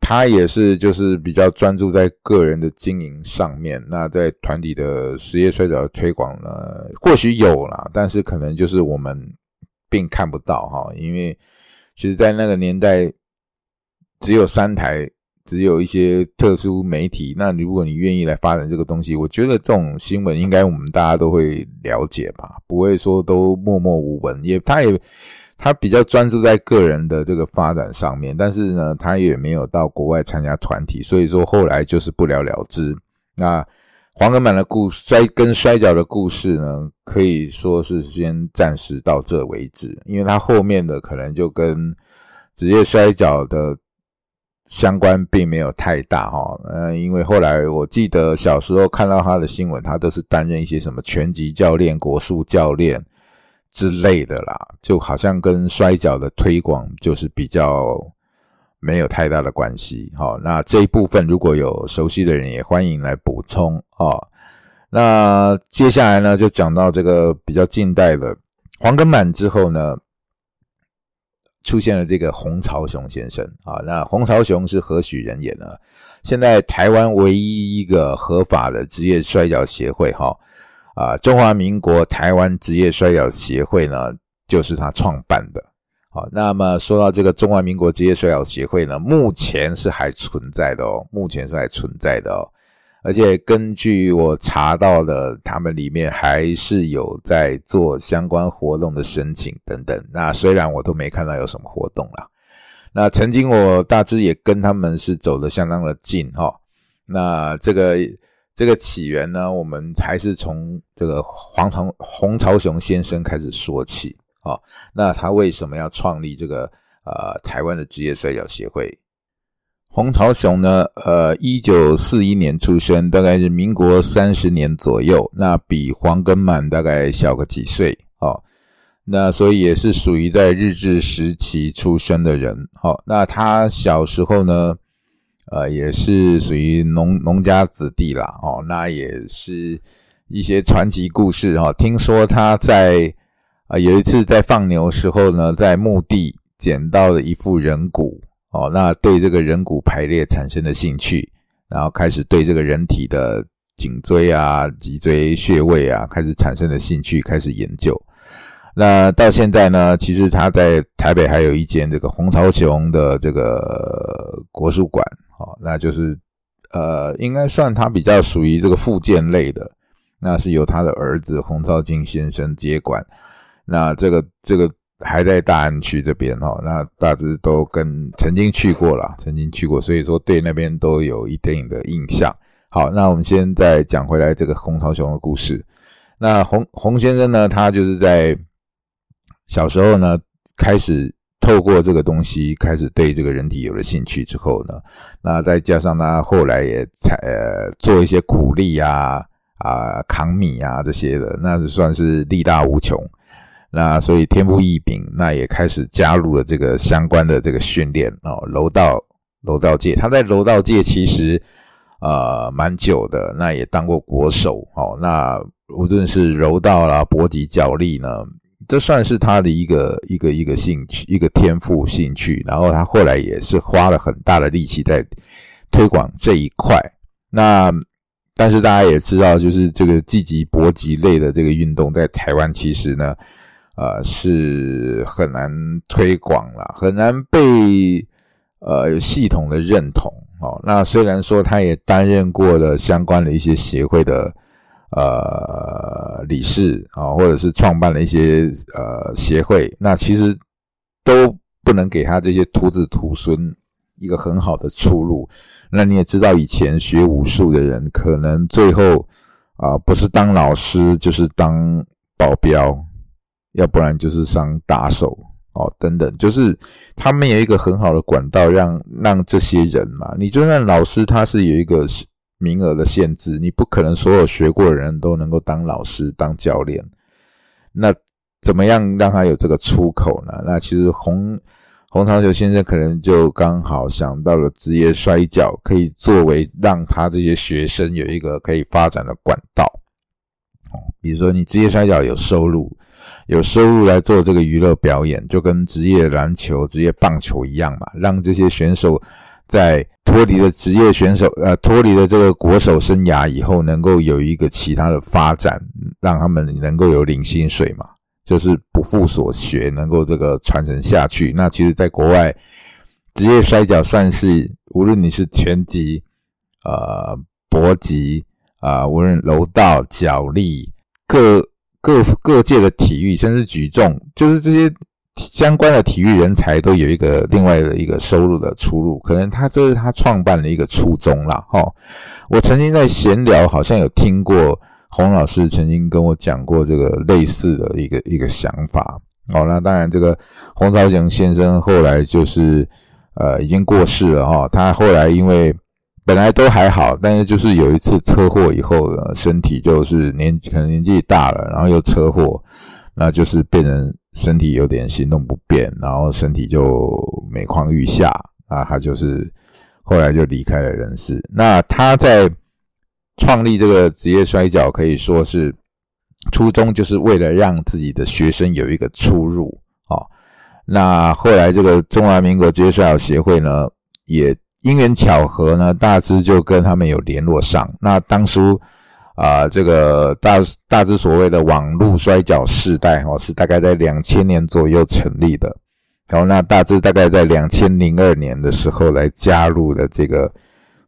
他也是就是比较专注在个人的经营上面。那在团体的实业摔跤推广呢，或许有啦，但是可能就是我们并看不到哈，因为其实，在那个年代只有三台，只有一些特殊媒体。那如果你愿意来发展这个东西，我觉得这种新闻应该我们大家都会了解吧，不会说都默默无闻。也他也。他比较专注在个人的这个发展上面，但是呢，他也没有到国外参加团体，所以说后来就是不了了之。那黄根满的故摔跟摔跤的故事呢，可以说是先暂时到这为止，因为他后面的可能就跟职业摔跤的相关并没有太大哈。嗯，因为后来我记得小时候看到他的新闻，他都是担任一些什么拳击教练、国术教练。之类的啦，就好像跟摔跤的推广就是比较没有太大的关系。好，那这一部分如果有熟悉的人，也欢迎来补充啊。那接下来呢，就讲到这个比较近代的黄根满之后呢，出现了这个洪朝雄先生啊。那洪朝雄是何许人也呢？现在台湾唯一一个合法的职业摔跤协会哈。啊，中华民国台湾职业摔跤协会呢，就是他创办的。好，那么说到这个中华民国职业摔跤协会呢，目前是还存在的哦，目前是还存在的哦。而且根据我查到的，他们里面还是有在做相关活动的申请等等。那虽然我都没看到有什么活动啦，那曾经我大致也跟他们是走得相当的近哈。那这个。这个起源呢，我们还是从这个黄朝洪朝雄先生开始说起啊。那他为什么要创立这个呃台湾的职业摔跤协会？洪朝雄呢，呃，一九四一年出生，大概是民国三十年左右，那比黄根满大概小个几岁哦。那所以也是属于在日治时期出生的人。好，那他小时候呢？呃，也是属于农农家子弟啦，哦，那也是一些传奇故事哈。听说他在啊有一次在放牛时候呢，在墓地捡到了一副人骨，哦，那对这个人骨排列产生了兴趣，然后开始对这个人体的颈椎啊、脊椎穴位啊开始产生了兴趣，开始研究。那到现在呢，其实他在台北还有一间这个洪朝雄的这个国术馆。哦，那就是，呃，应该算他比较属于这个附件类的，那是由他的儿子洪兆金先生接管。那这个这个还在大安区这边哦，那大致都跟曾经去过了，曾经去过，所以说对那边都有一定的印象。好，那我们先再讲回来这个洪朝雄的故事。那洪洪先生呢，他就是在小时候呢开始。透过这个东西开始对这个人体有了兴趣之后呢，那再加上他后来也采呃做一些苦力啊啊扛米啊这些的，那是算是力大无穷。那所以天赋异禀，那也开始加入了这个相关的这个训练哦，柔道柔道界，他在柔道界其实呃蛮久的，那也当过国手哦。那无论是柔道啦、搏击、脚力呢。这算是他的一个一个一个兴趣，一个天赋兴趣。然后他后来也是花了很大的力气在推广这一块。那但是大家也知道，就是这个积极搏击类的这个运动，在台湾其实呢，呃，是很难推广了，很难被呃系统的认同。哦，那虽然说他也担任过了相关的一些协会的。呃，理事啊，或者是创办了一些呃协会，那其实都不能给他这些徒子徒孙一个很好的出路。那你也知道，以前学武术的人，可能最后啊，不是当老师，就是当保镖，要不然就是当打手哦，等等，就是他们有一个很好的管道，让让这些人嘛，你就算老师，他是有一个。名额的限制，你不可能所有学过的人都能够当老师、当教练。那怎么样让他有这个出口呢？那其实洪洪长球先生可能就刚好想到了职业摔跤，可以作为让他这些学生有一个可以发展的管道。哦，比如说你职业摔跤有收入，有收入来做这个娱乐表演，就跟职业篮球、职业棒球一样嘛，让这些选手。在脱离了职业选手，呃，脱离了这个国手生涯以后，能够有一个其他的发展，让他们能够有领薪水嘛，就是不负所学，能够这个传承下去。那其实，在国外，职业摔跤算是无论你是拳击、呃搏击啊，无论柔道、脚力，各各各界的体育，甚至举重，就是这些。相关的体育人才都有一个另外的一个收入的出路，可能他这是他创办的一个初衷啦。哈。我曾经在闲聊，好像有听过洪老师曾经跟我讲过这个类似的一个一个想法。哦，那当然，这个洪朝祥先生后来就是呃已经过世了哈。他后来因为本来都还好，但是就是有一次车祸以后，身体就是年可能年纪大了，然后又车祸，那就是变成。身体有点行动不便，然后身体就每况愈下啊，他就是后来就离开了人世。那他在创立这个职业摔角，可以说是初衷就是为了让自己的学生有一个出入啊。那后来这个中华民国职业摔角协会呢，也因缘巧合呢，大致就跟他们有联络上。那当初。啊，这个大大致所谓的网络摔角世代哦，是大概在两千年左右成立的。然后那大致大概在两千零二年的时候来加入的这个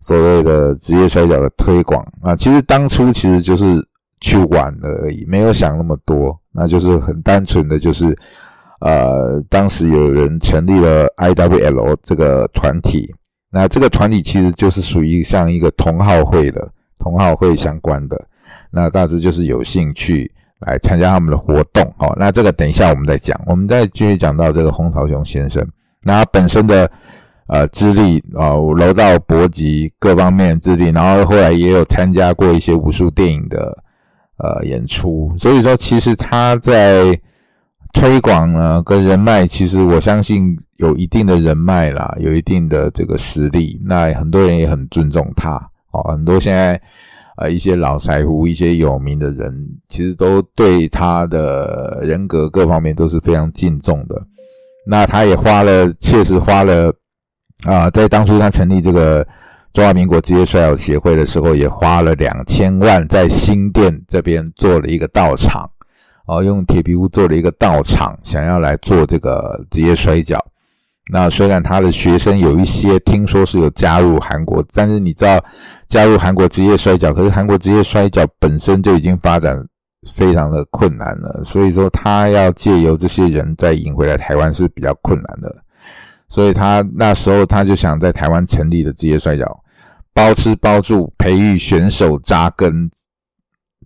所谓的职业摔跤的推广啊。其实当初其实就是去玩而已，没有想那么多，那就是很单纯的就是，呃，当时有人成立了 IWL 这个团体，那这个团体其实就是属于像一个同好会的。同好会相关的，那大致就是有兴趣来参加他们的活动，好，那这个等一下我们再讲，我们再继续讲到这个洪朝雄先生，那他本身的呃资历啊，柔道、搏击各方面资历，然后后来也有参加过一些武术电影的呃演出，所以说其实他在推广呢跟人脉，其实我相信有一定的人脉啦，有一定的这个实力，那很多人也很尊重他。哦，很多现在呃一些老财富、一些有名的人，其实都对他的人格各方面都是非常敬重的。那他也花了，确实花了啊，在当初他成立这个中华民国职业摔跤协会的时候，也花了两千万在新店这边做了一个道场，哦，用铁皮屋做了一个道场，想要来做这个职业摔跤。那虽然他的学生有一些听说是有加入韩国，但是你知道加入韩国职业摔跤，可是韩国职业摔跤本身就已经发展非常的困难了，所以说他要借由这些人再引回来台湾是比较困难的，所以他那时候他就想在台湾成立的职业摔跤，包吃包住，培育选手扎根，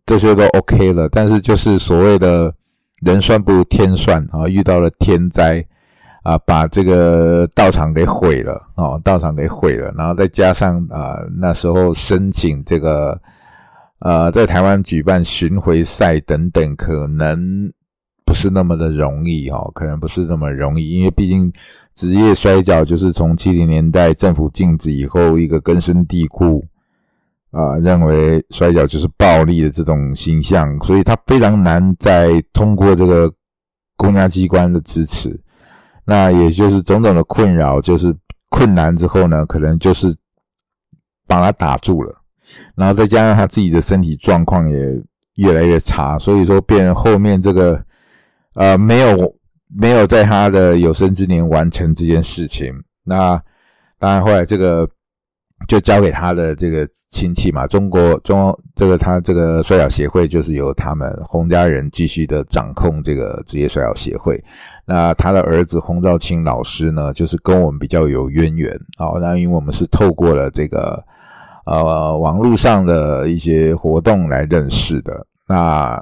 这些都 OK 了，但是就是所谓的人算不如天算啊，遇到了天灾。啊，把这个道场给毁了哦，道场给毁了，然后再加上啊，那时候申请这个呃，在台湾举办巡回赛等等，可能不是那么的容易哦，可能不是那么容易，因为毕竟职业摔跤就是从七零年代政府禁止以后，一个根深蒂固啊，认为摔跤就是暴力的这种形象，所以它非常难再通过这个公家机关的支持。那也就是种种的困扰，就是困难之后呢，可能就是把他打住了，然后再加上他自己的身体状况也越来越差，所以说变后面这个呃没有没有在他的有生之年完成这件事情。那当然后来这个。就交给他的这个亲戚嘛，中国中这个他这个摔跤协会就是由他们洪家人继续的掌控这个职业摔跤协会。那他的儿子洪兆清老师呢，就是跟我们比较有渊源啊。那因为我们是透过了这个呃网络上的一些活动来认识的。那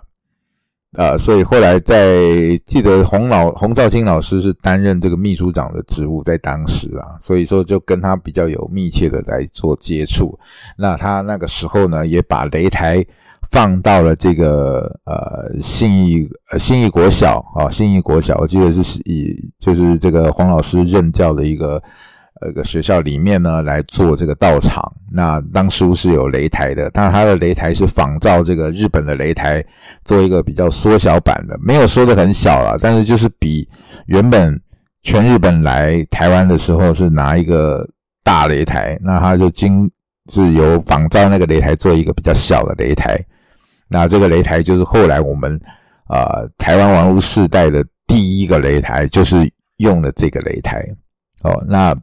啊，所以后来在记得洪老洪兆清老师是担任这个秘书长的职务，在当时啊，所以说就跟他比较有密切的来做接触。那他那个时候呢，也把擂台放到了这个呃信义呃信义国小啊，信义国小，我记得是以就是这个黄老师任教的一个。那个学校里面呢，来做这个道场。那当初是有擂台的，但它的擂台是仿照这个日本的擂台，做一个比较缩小版的，没有缩的很小了，但是就是比原本全日本来台湾的时候是拿一个大擂台，那他就经是由仿造那个擂台做一个比较小的擂台，那这个擂台就是后来我们啊台湾王屋世代的第一个擂台，就是用的这个擂台。哦，那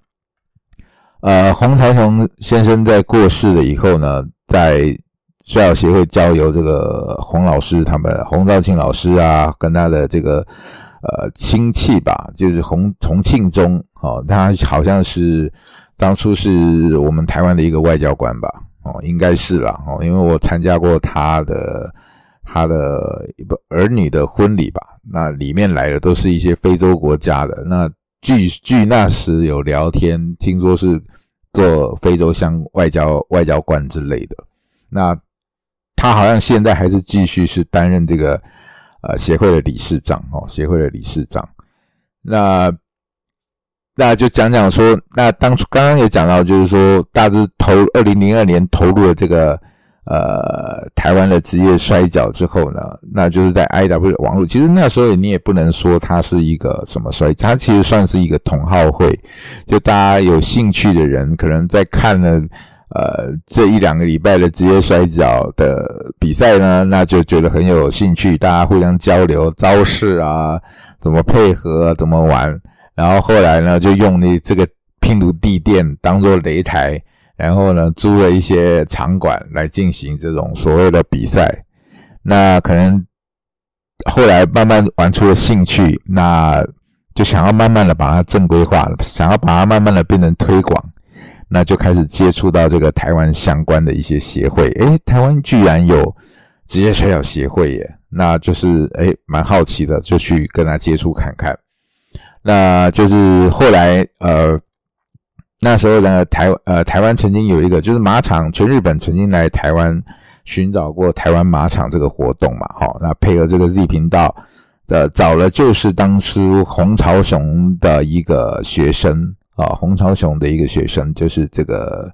呃洪朝雄先生在过世了以后呢，在摔跤协会交由这个洪老师他们洪兆庆老师啊，跟他的这个呃亲戚吧，就是洪洪庆中哦，他好像是当初是我们台湾的一个外交官吧，哦，应该是啦哦，因为我参加过他的他的不儿女的婚礼吧，那里面来的都是一些非洲国家的，那据据那时有聊天，听说是做非洲像外交外交官之类的，那。他好像现在还是继续是担任这个呃协会的理事长哦，协会的理事长。那那就讲讲说，那当初刚刚也讲到，就是说大致投二零零二年投入了这个呃台湾的职业摔跤之后呢，那就是在 I W 网络。其实那时候你也不能说它是一个什么摔，它其实算是一个同好会，就大家有兴趣的人可能在看了。呃，这一两个礼拜的职业摔跤的比赛呢，那就觉得很有兴趣，大家互相交流招式啊，怎么配合，怎么玩。然后后来呢，就用那这个拼图地垫当做擂台，然后呢，租了一些场馆来进行这种所谓的比赛。那可能后来慢慢玩出了兴趣，那就想要慢慢的把它正规化，想要把它慢慢的变成推广。那就开始接触到这个台湾相关的一些协会，诶，台湾居然有职业摔角协会耶，那就是诶，蛮好奇的，就去跟他接触看看。那就是后来呃，那时候呢，台呃台湾曾经有一个就是马场，全日本曾经来台湾寻找过台湾马场这个活动嘛，好，那配合这个 Z 频道的找了就是当初洪朝雄的一个学生。啊，洪朝雄的一个学生，就是这个，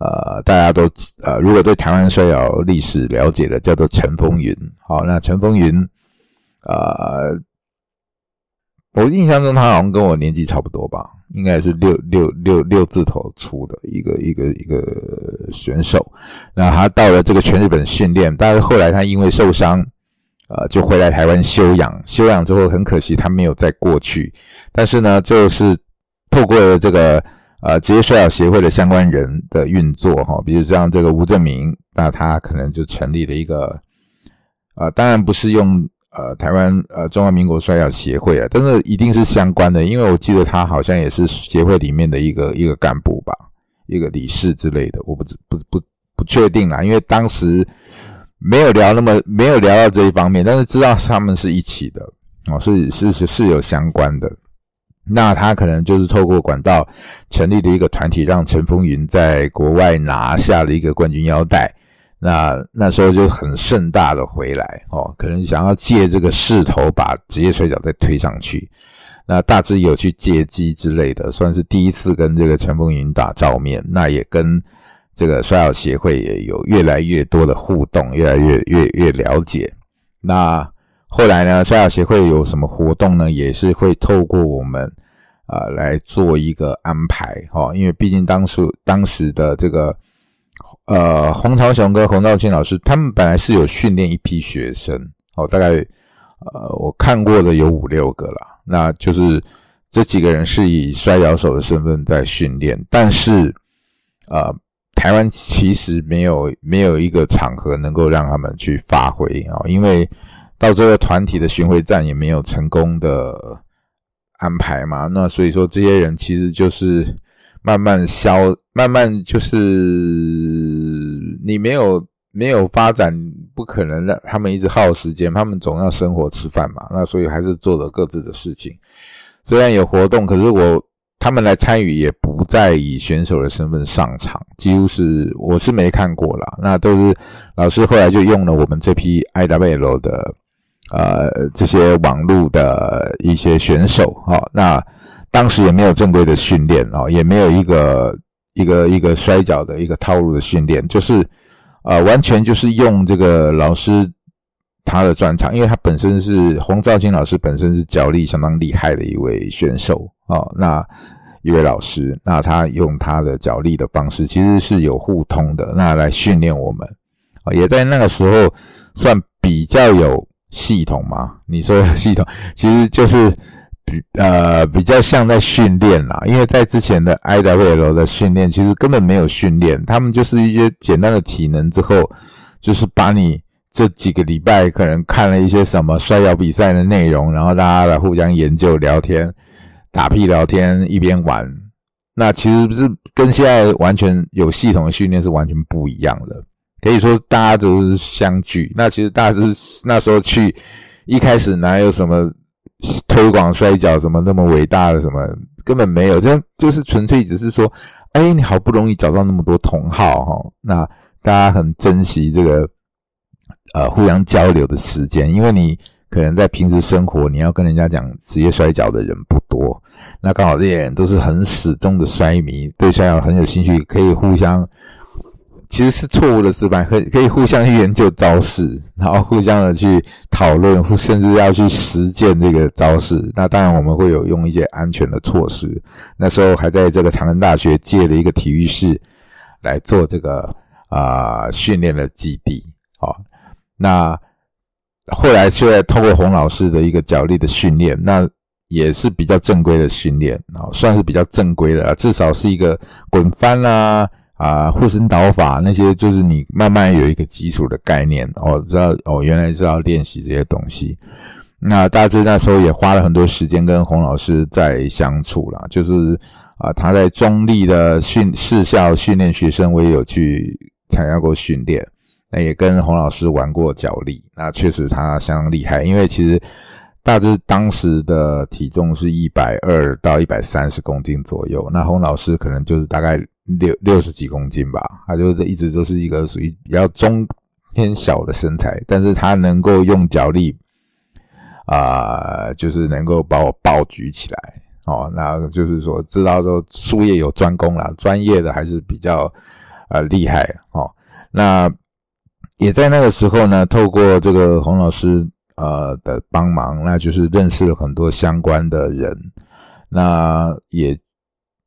呃，大家都呃，如果对台湾摔跤历史了解的，叫做陈风云。好，那陈风云，呃，我印象中他好像跟我年纪差不多吧，应该是六六六六字头出的一个一个一个选手。那他到了这个全日本训练，但是后来他因为受伤，呃，就回来台湾休养。休养之后，很可惜他没有再过去。但是呢，就是。透过了这个呃职业摔跤协会的相关人的运作哈，比如像这个吴正明，那他可能就成立了一个呃，当然不是用呃台湾呃中华民国摔跤协会啊，但是一定是相关的，因为我记得他好像也是协会里面的一个一个干部吧，一个理事之类的，我不不不不确定啦，因为当时没有聊那么没有聊到这一方面，但是知道他们是一起的哦，是是是是有相关的。那他可能就是透过管道成立的一个团体，让陈风云在国外拿下了一个冠军腰带。那那时候就很盛大的回来哦，可能想要借这个势头把职业摔跤再推上去。那大致有去借机之类的，算是第一次跟这个陈风云打照面。那也跟这个摔跤协会也有越来越多的互动，越来越越越了解。那。后来呢，摔跤协会有什么活动呢？也是会透过我们啊来做一个安排哈，因为毕竟当时当时的这个呃洪朝雄跟洪兆庆老师，他们本来是有训练一批学生哦，大概呃我看过的有五六个了，那就是这几个人是以摔跤手的身份在训练，但是呃台湾其实没有没有一个场合能够让他们去发挥啊，因为。到这个团体的巡回战也没有成功的安排嘛？那所以说这些人其实就是慢慢消，慢慢就是你没有没有发展，不可能让他们一直耗时间，他们总要生活吃饭嘛。那所以还是做了各自的事情。虽然有活动，可是我他们来参与也不再以选手的身份上场，几乎是我是没看过啦。那都是老师后来就用了我们这批 IWL 的。呃，这些网络的一些选手，哈，那当时也没有正规的训练哦，也没有一个一个一个摔跤的一个套路的训练，就是呃，完全就是用这个老师他的专长，因为他本身是洪兆金老师，本身是脚力相当厉害的一位选手哦，那一位老师，那他用他的脚力的方式，其实是有互通的，那来训练我们啊，也在那个时候算比较有系统嘛。你说有系统，其实就是比呃比较像在训练啦，因为在之前的 IWL 的训练，其实根本没有训练，他们就是一些简单的体能之后，就是把你这几个礼拜可能看了一些什么摔跤比赛的内容，然后大家来互相研究聊天。打屁聊天一边玩，那其实不是跟现在完全有系统的训练是完全不一样的。可以说大家都是相聚。那其实大家是那时候去，一开始哪有什么推广摔跤什么那么伟大的什么，根本没有。这样就是纯粹只是说，哎，你好不容易找到那么多同好哈，那大家很珍惜这个呃互相交流的时间，因为你。可能在平时生活，你要跟人家讲职业摔跤的人不多，那刚好这些人都是很始终的摔迷，对摔跤很有兴趣，可以互相，其实是错误的示范，可可以互相去研究招式，然后互相的去讨论，甚至要去实践这个招式。那当然我们会有用一些安全的措施。那时候还在这个长庚大学借了一个体育室来做这个啊训练的基地，好，那。后来就通过洪老师的一个脚力的训练，那也是比较正规的训练啊，算是比较正规的，至少是一个滚翻啦啊，啊护身导法那些，就是你慢慢有一个基础的概念哦，知道哦，原来是要练习这些东西。那大致那时候也花了很多时间跟洪老师在相处啦，就是啊，他在中立的训试校训练学生，我也有去参加过训练。那也跟洪老师玩过脚力，那确实他相当厉害。因为其实大致当时的体重是一百二到一百三十公斤左右，那洪老师可能就是大概六六十几公斤吧。他就是一直都是一个属于比较中偏小的身材，但是他能够用脚力啊，就是能够把我抱举起来哦。那就是说，知道说术业有专攻啦，专业的还是比较呃厉害哦。那也在那个时候呢，透过这个洪老师呃的帮忙，那就是认识了很多相关的人，那也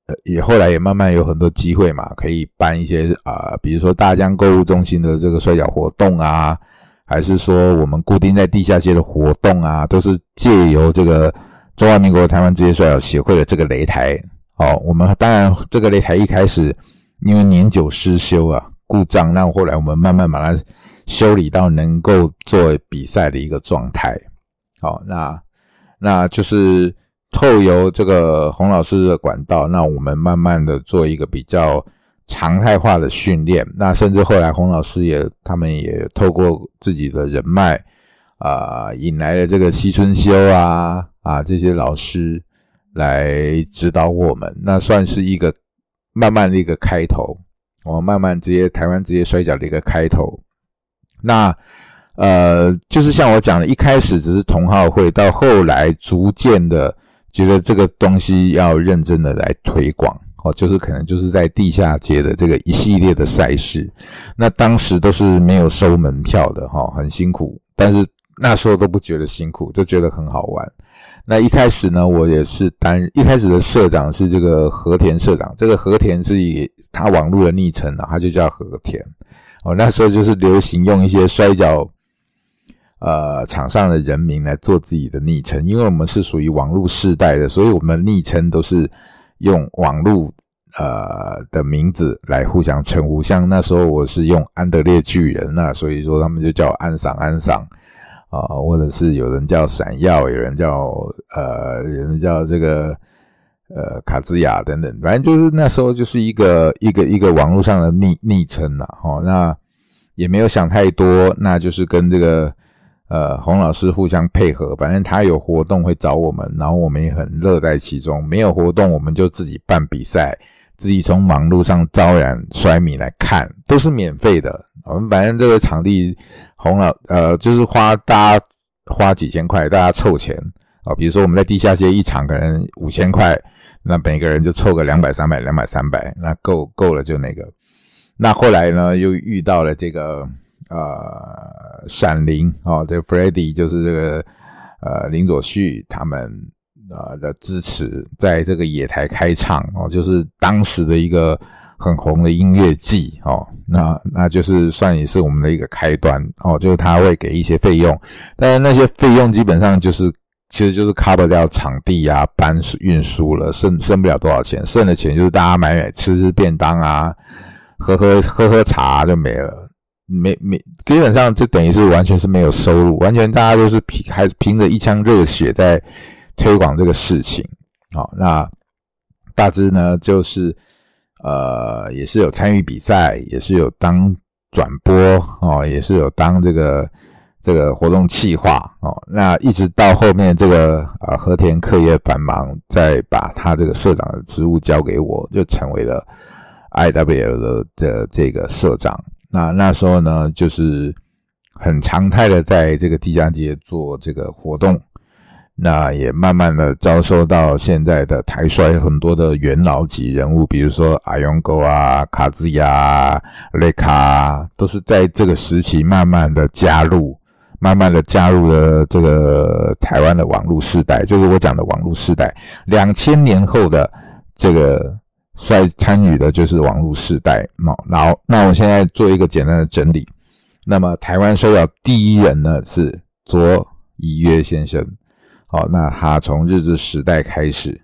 呃也后来也慢慢有很多机会嘛，可以办一些啊，比如说大江购物中心的这个摔跤活动啊，还是说我们固定在地下街的活动啊，都是借由这个中华民国台湾职业摔跤协会的这个擂台哦。我们当然这个擂台一开始因为年久失修啊，故障，那后来我们慢慢把它。修理到能够做比赛的一个状态，好，那那就是透由这个洪老师的管道，那我们慢慢的做一个比较常态化的训练，那甚至后来洪老师也他们也透过自己的人脉啊，引来了这个西春修啊啊这些老师来指导我们，那算是一个慢慢的一个开头，我慢慢直接台湾职业摔跤的一个开头。那，呃，就是像我讲的，一开始只是同好会，到后来逐渐的觉得这个东西要认真的来推广，哦，就是可能就是在地下街的这个一系列的赛事，那当时都是没有收门票的，哈，很辛苦，但是那时候都不觉得辛苦，就觉得很好玩。那一开始呢，我也是担一开始的社长是这个和田社长，这个和田是以他网络的昵称啊，他就叫和田。哦，那时候就是流行用一些摔跤，呃，场上的人名来做自己的昵称，因为我们是属于网络世代的，所以我们昵称都是用网络呃的名字来互相称呼。像那时候我是用安德烈巨人，那所以说他们就叫安赏安赏啊，或者是有人叫闪耀，有人叫呃，有人叫这个。呃，卡兹雅等等，反正就是那时候就是一个一个一个网络上的昵昵称了，哦，那也没有想太多，那就是跟这个呃洪老师互相配合，反正他有活动会找我们，然后我们也很乐在其中。没有活动，我们就自己办比赛，自己从网络上招揽摔米来看，都是免费的。我们反正这个场地，洪老呃就是花大家花几千块，大家凑钱啊，比如说我们在地下街一场可能五千块。那每个人就凑个两百、三百、两百、三百，那够够了就那个。那后来呢，又遇到了这个呃闪灵哦，这个 f r e d d y 就是这个呃林佐旭他们呃的支持，在这个野台开唱哦，就是当时的一个很红的音乐季哦，那那就是算也是我们的一个开端哦，就是他会给一些费用，但是那些费用基本上就是其实就是 cover 掉场地啊、搬运输了，剩剩不了多少钱，剩的钱就是大家买买吃吃便当啊，喝喝喝喝茶就没了。没没，基本上就等于是完全是没有收入，完全大家都是凭还是凭着一腔热血在推广这个事情。好，那大致呢就是呃也是有参与比赛，也是有当转播哦，也是有当这个这个活动企划哦。那一直到后面这个呃和田课业繁忙，再把他这个社长的职务交给我，就成为了 I W 的这这个社长。那那时候呢，就是很常态的在这个地下街做这个活动，那也慢慢的遭受到现在的台摔很多的元老级人物，比如说阿勇哥啊、卡兹亚、雷卡，都是在这个时期慢慢的加入，慢慢的加入了这个台湾的网络世代，就是我讲的网络世代，两千年后的这个。率参与的就是网络世代，那然后那我现在做一个简单的整理。那么台湾摔跤第一人呢是左以约先生，好，那他从日治时代开始，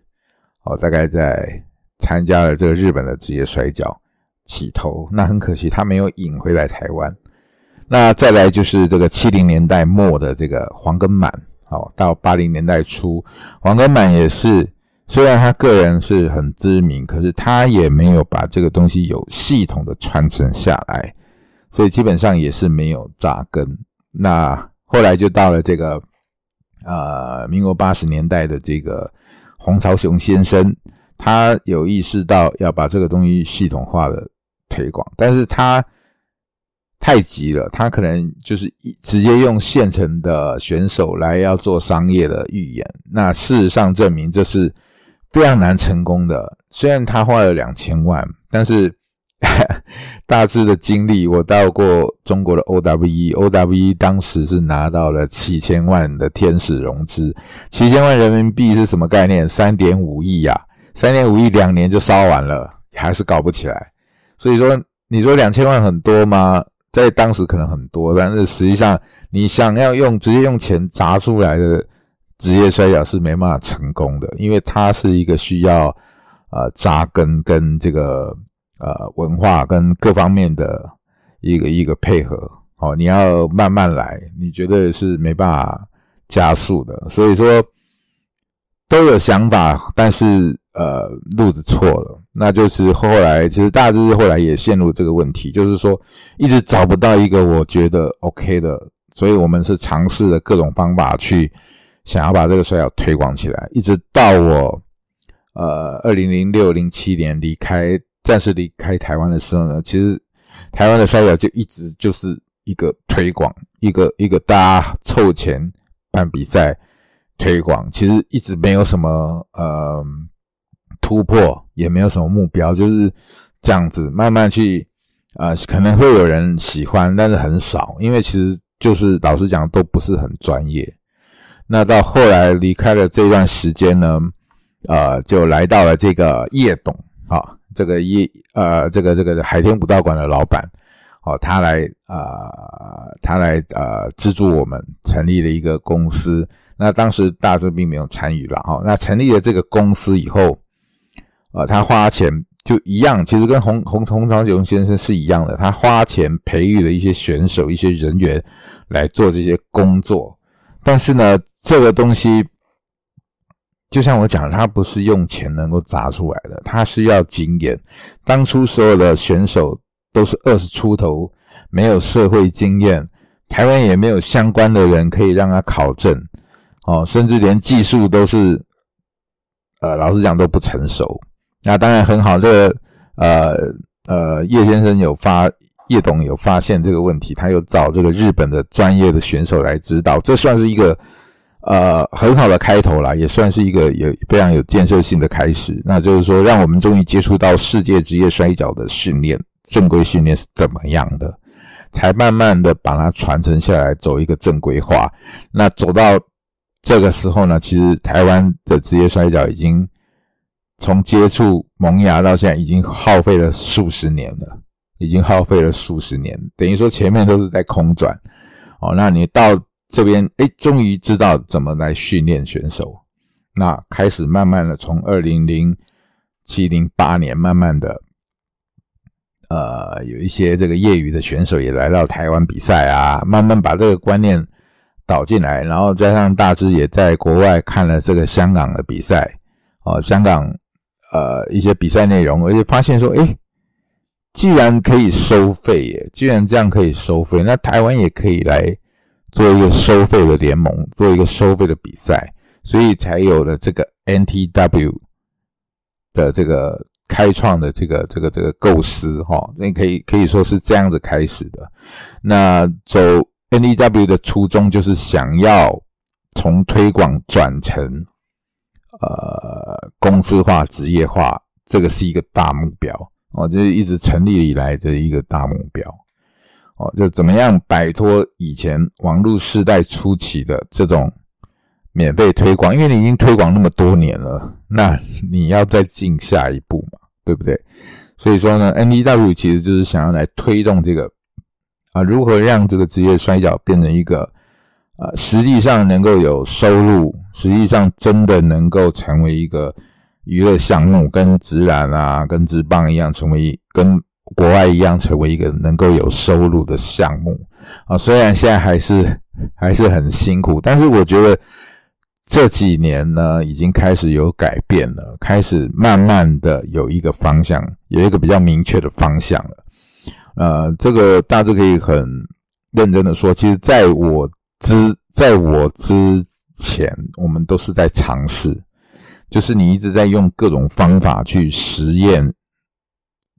哦，大概在参加了这个日本的职业摔跤起头，那很可惜他没有引回来台湾。那再来就是这个七零年代末的这个黄根满，好，到八零年代初，黄根满也是。虽然他个人是很知名，可是他也没有把这个东西有系统的传承下来，所以基本上也是没有扎根。那后来就到了这个呃民国八十年代的这个黄朝雄先生，他有意识到要把这个东西系统化的推广，但是他太急了，他可能就是直接用现成的选手来要做商业的预言。那事实上证明这是。非常难成功的，虽然他花了两千万，但是 大致的经历，我到过中国的 OWE，OWE 当时是拿到了七千万的天使融资，七千万人民币是什么概念？三点五亿呀，三点五亿两年就烧完了，还是搞不起来。所以说，你说两千万很多吗？在当时可能很多，但是实际上你想要用直接用钱砸出来的。职业摔跤是没办法成功的，因为它是一个需要呃扎根跟这个呃文化跟各方面的一个一个配合哦，你要慢慢来，你觉得是没办法加速的，所以说都有想法，但是呃路子错了，那就是后来其实大致后来也陷入这个问题，就是说一直找不到一个我觉得 OK 的，所以我们是尝试了各种方法去。想要把这个摔跤推广起来，一直到我呃二零零六零七年离开，暂时离开台湾的时候呢，其实台湾的摔跤就一直就是一个推广，一个一个大家凑钱办比赛推广，其实一直没有什么呃突破，也没有什么目标，就是这样子慢慢去啊，可能会有人喜欢，但是很少，因为其实就是老实讲都不是很专业。那到后来离开了这段时间呢，呃，就来到了这个叶董啊，这个叶呃，这个这个海天武道馆的老板，哦，他来啊，他来呃资助我们成立了一个公司。那当时大志并没有参与了，哈。那成立了这个公司以后，呃，他花钱就一样，其实跟洪洪洪长雄先生是一样的，他花钱培育了一些选手、一些人员来做这些工作。但是呢，这个东西就像我讲，它不是用钱能够砸出来的，它是要经验。当初所有的选手都是二十出头，没有社会经验，台湾也没有相关的人可以让他考证，哦，甚至连技术都是，呃，老实讲都不成熟。那当然很好，这个呃呃叶先生有发。叶董有发现这个问题，他又找这个日本的专业的选手来指导，这算是一个呃很好的开头啦，也算是一个有非常有建设性的开始。那就是说，让我们终于接触到世界职业摔跤的训练，正规训练是怎么样的，才慢慢的把它传承下来，走一个正规化。那走到这个时候呢，其实台湾的职业摔跤已经从接触萌芽到现在，已经耗费了数十年了，已经耗费了数十年，等于说前面都是在空转。哦，那你到这边，哎，终于知道怎么来训练选手，那开始慢慢的从二零零七零八年，慢慢的。呃，有一些这个业余的选手也来到台湾比赛啊，慢慢把这个观念导进来，然后加上大致也在国外看了这个香港的比赛，哦，香港呃一些比赛内容，而且发现说，哎，既然可以收费耶，既然这样可以收费，那台湾也可以来做一个收费的联盟，做一个收费的比赛，所以才有了这个 NTW 的这个。开创的这个这个这个构思哈，那可以可以说是这样子开始的。那走 N E W 的初衷就是想要从推广转成呃公司化、职业化，这个是一个大目标哦，这是一直成立以来的一个大目标哦。就怎么样摆脱以前网络时代初期的这种免费推广，因为你已经推广那么多年了，那你要再进下一步嘛。对不对？所以说呢，N D W 其实就是想要来推动这个啊，如何让这个职业摔跤变成一个啊，实际上能够有收入，实际上真的能够成为一个娱乐项目，跟直男啊、跟直棒一样，成为跟国外一样，成为一个能够有收入的项目啊。虽然现在还是 还是很辛苦，但是我觉得。这几年呢，已经开始有改变了，开始慢慢的有一个方向，有一个比较明确的方向了。呃，这个大致可以很认真的说，其实在我之在我之前，我们都是在尝试，就是你一直在用各种方法去实验，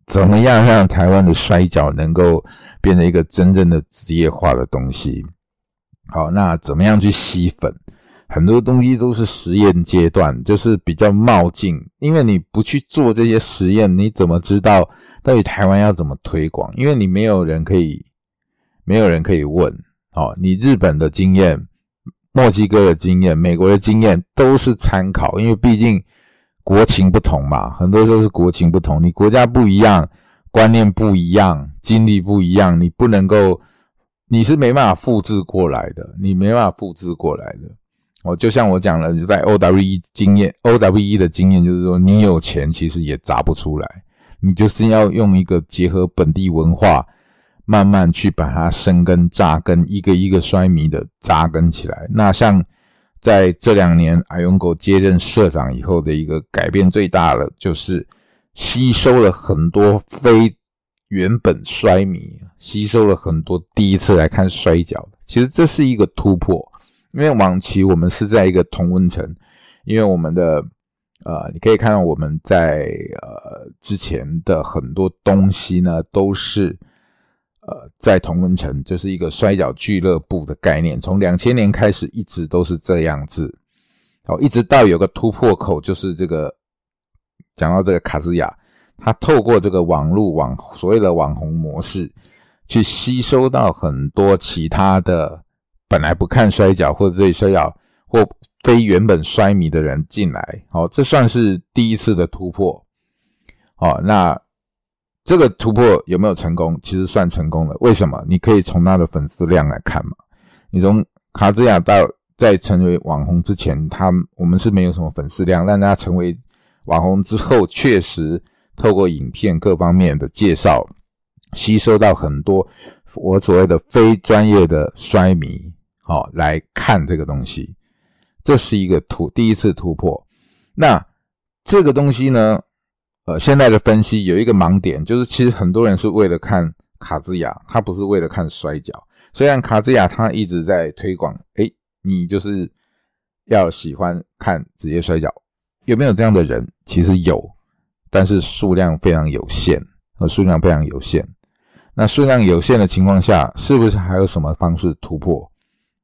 怎么样让台湾的摔跤能够变成一个真正的职业化的东西。好，那怎么样去吸粉？很多东西都是实验阶段，就是比较冒进，因为你不去做这些实验，你怎么知道到底台湾要怎么推广？因为你没有人可以，没有人可以问。哦，你日本的经验、墨西哥的经验、美国的经验都是参考，因为毕竟国情不同嘛，很多时候是国情不同，你国家不一样，观念不一样，经历不一样，你不能够，你是没办法复制过来的，你没办法复制过来的。哦，就像我讲了，在 O W E 经验，O W E 的经验就是说，你有钱其实也砸不出来，你就是要用一个结合本地文化，慢慢去把它生根扎根，一个一个摔迷的扎根起来。那像在这两年，阿勇狗接任社长以后的一个改变最大的，就是吸收了很多非原本摔迷，吸收了很多第一次来看摔跤，其实这是一个突破。因为往期我们是在一个同温层，因为我们的呃，你可以看到我们在呃之前的很多东西呢，都是呃在同温层，就是一个摔跤俱乐部的概念。从两千年开始，一直都是这样子，哦，一直到有个突破口，就是这个讲到这个卡兹亚，他透过这个网络网所谓的网红模式，去吸收到很多其他的。本来不看摔跤或者对摔跤或非原本摔迷的人进来，哦，这算是第一次的突破。哦，那这个突破有没有成功？其实算成功了。为什么？你可以从他的粉丝量来看嘛。你从卡兹亚到在成为网红之前，他我们是没有什么粉丝量，但他成为网红之后，确实透过影片各方面的介绍，吸收到很多我所谓的非专业的摔迷。好，来看这个东西，这是一个突第一次突破。那这个东西呢？呃，现在的分析有一个盲点，就是其实很多人是为了看卡兹亚，他不是为了看摔跤。虽然卡兹亚他一直在推广，哎，你就是要喜欢看职业摔跤，有没有这样的人？其实有，但是数量非常有限，呃，数量非常有限。那数量有限的情况下，是不是还有什么方式突破？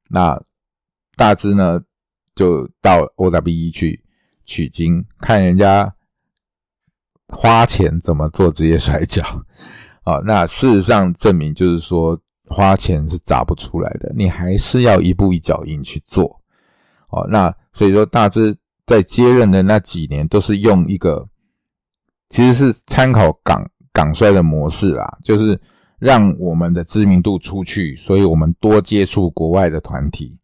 那大致呢，就到 O W E 去取经，看人家花钱怎么做职业摔跤 啊。那事实上证明，就是说花钱是砸不出来的，你还是要一步一脚印去做。哦，那所以说大致在接任的那几年都是用一个，其实是参考港港帅的模式啦，就是让我们的知名度出去，所以我们多接触国外的团体，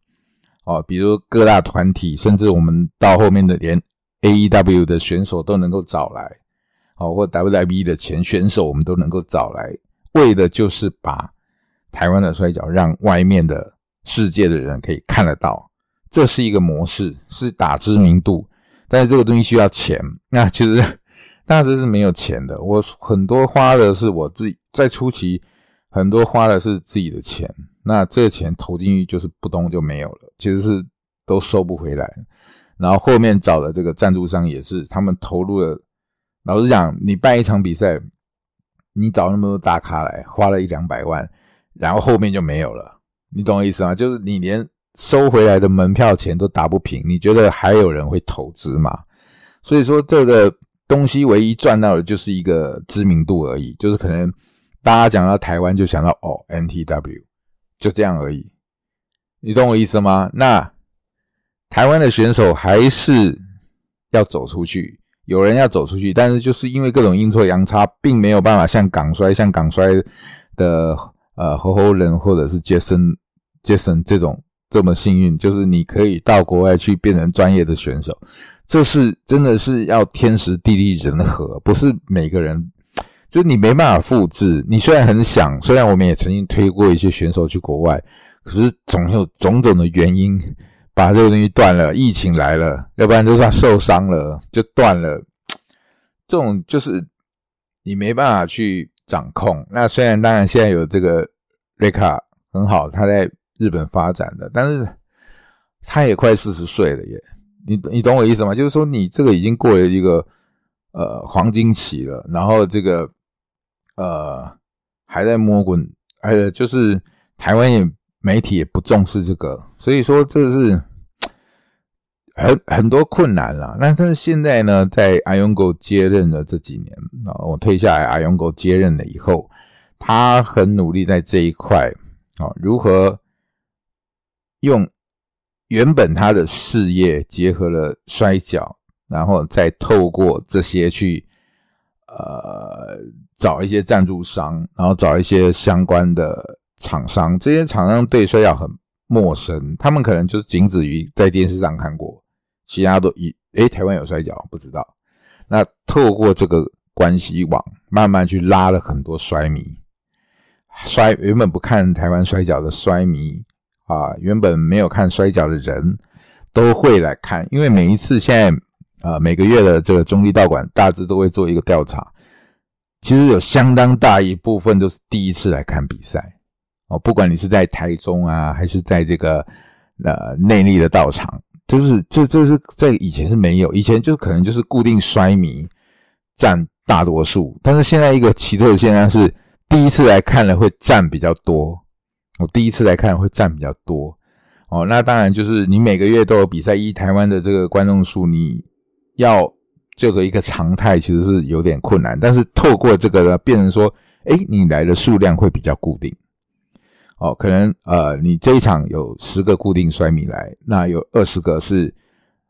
哦，比如各大团体，甚至我们到后面的连 AEW 的选手都能够找来，哦，或 WWE 的前选手我们都能够找来，为的就是把台湾的摔角让外面的世界的人可以看得到。这是一个模式，是打知名度，但是这个东西需要钱。那其实大致是没有钱的。我很多花的是我自己在初期，很多花的是自己的钱。那这个钱投进去就是不动就没有了，其实是都收不回来。然后后面找的这个赞助商也是，他们投入了。老实讲，你办一场比赛，你找那么多大咖来，花了一两百万，然后后面就没有了。你懂我意思吗？就是你连。收回来的门票钱都打不平，你觉得还有人会投资吗？所以说这个东西唯一赚到的就是一个知名度而已，就是可能大家讲到台湾就想到哦，NTW 就这样而已，你懂我意思吗？那台湾的选手还是要走出去，有人要走出去，但是就是因为各种阴错阳差，并没有办法像港衰、像港衰的呃合伙人或者是杰森杰森这种。这么幸运，就是你可以到国外去变成专业的选手，这是真的是要天时地利人和，不是每个人，就是你没办法复制。你虽然很想，虽然我们也曾经推过一些选手去国外，可是总有种种的原因把这个东西断了。疫情来了，要不然就算受伤了就断了。这种就是你没办法去掌控。那虽然当然现在有这个瑞卡很好，他在。日本发展的，但是他也快四十岁了耶，你你懂我意思吗？就是说你这个已经过了一个呃黄金期了，然后这个呃还在摸滚，呃就是台湾也媒体也不重视这个，所以说这是很很多困难了。那但是现在呢，在阿勇哥接任了这几年啊，我退下来，阿勇哥接任了以后，他很努力在这一块啊，如何？用原本他的事业结合了摔跤，然后再透过这些去呃找一些赞助商，然后找一些相关的厂商。这些厂商对摔跤很陌生，他们可能就仅止于在电视上看过，其他都一诶台湾有摔跤不知道。那透过这个关系网，慢慢去拉了很多摔迷，摔原本不看台湾摔跤的摔迷。啊，原本没有看摔跤的人都会来看，因为每一次现在啊每个月的这个中立道馆大致都会做一个调查，其实有相当大一部分都是第一次来看比赛哦，不管你是在台中啊，还是在这个呃内力的道场，就是这这是在以前是没有，以前就可能就是固定摔迷占大多数，但是现在一个奇特的现象是，第一次来看的会占比较多。我第一次来看会占比较多哦，那当然就是你每个月都有比赛，一台湾的这个观众数，你要就着一个常态，其实是有点困难。但是透过这个呢，变成说，哎，你来的数量会比较固定哦，可能呃，你这一场有十个固定摔迷来，那有二十个是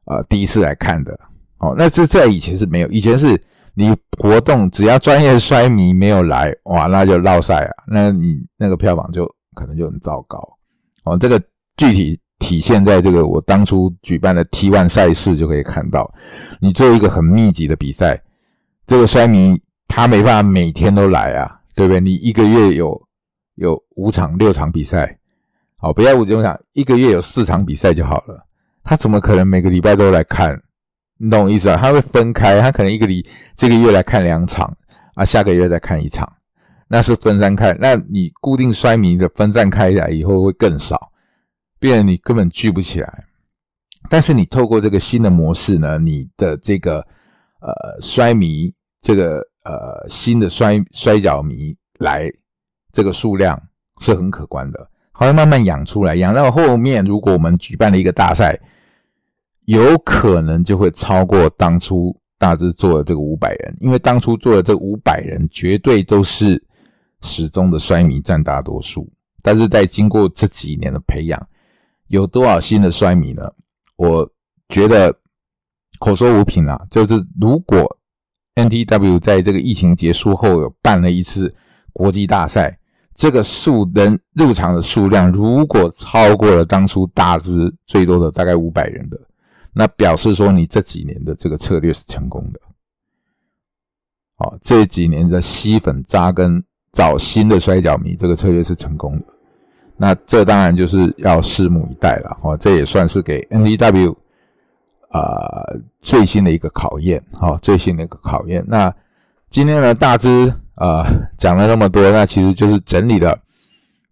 呃第一次来看的哦，那这在以前是没有，以前是你活动只要专业摔迷没有来，哇，那就落赛啊，那你那个票房就。可能就很糟糕哦。这个具体体现在这个我当初举办的 T1 赛事就可以看到，你做一个很密集的比赛，这个摔迷他没办法每天都来啊，对不对？你一个月有有五场六场比赛，好，不要五场，一个月有四场比赛就好了。他怎么可能每个礼拜都来看？你懂我意思啊？他会分开，他可能一个礼这个月来看两场啊，下个月再看一场。那是分散开，那你固定摔迷的分散开来以后会更少，变得你根本聚不起来。但是你透过这个新的模式呢，你的这个呃摔迷，这个呃新的摔摔跤迷来，这个数量是很可观的，好像慢慢养出来，养到后面，如果我们举办了一个大赛，有可能就会超过当初大致做的这个五百人，因为当初做的这五百人绝对都是。始终的衰迷占大多数，但是在经过这几年的培养，有多少新的衰迷呢？我觉得口说无凭啊，就是如果 NTW 在这个疫情结束后有办了一次国际大赛，这个数人入场的数量如果超过了当初大致最多的大概五百人的，那表示说你这几年的这个策略是成功的。好，这几年的吸粉扎根找新的摔跤迷，这个策略是成功的。那这当然就是要拭目以待了。哦，这也算是给 NTW 啊最新的一个考验。好，最新的一个考验。那今天呢，大致啊讲了那么多，那其实就是整理了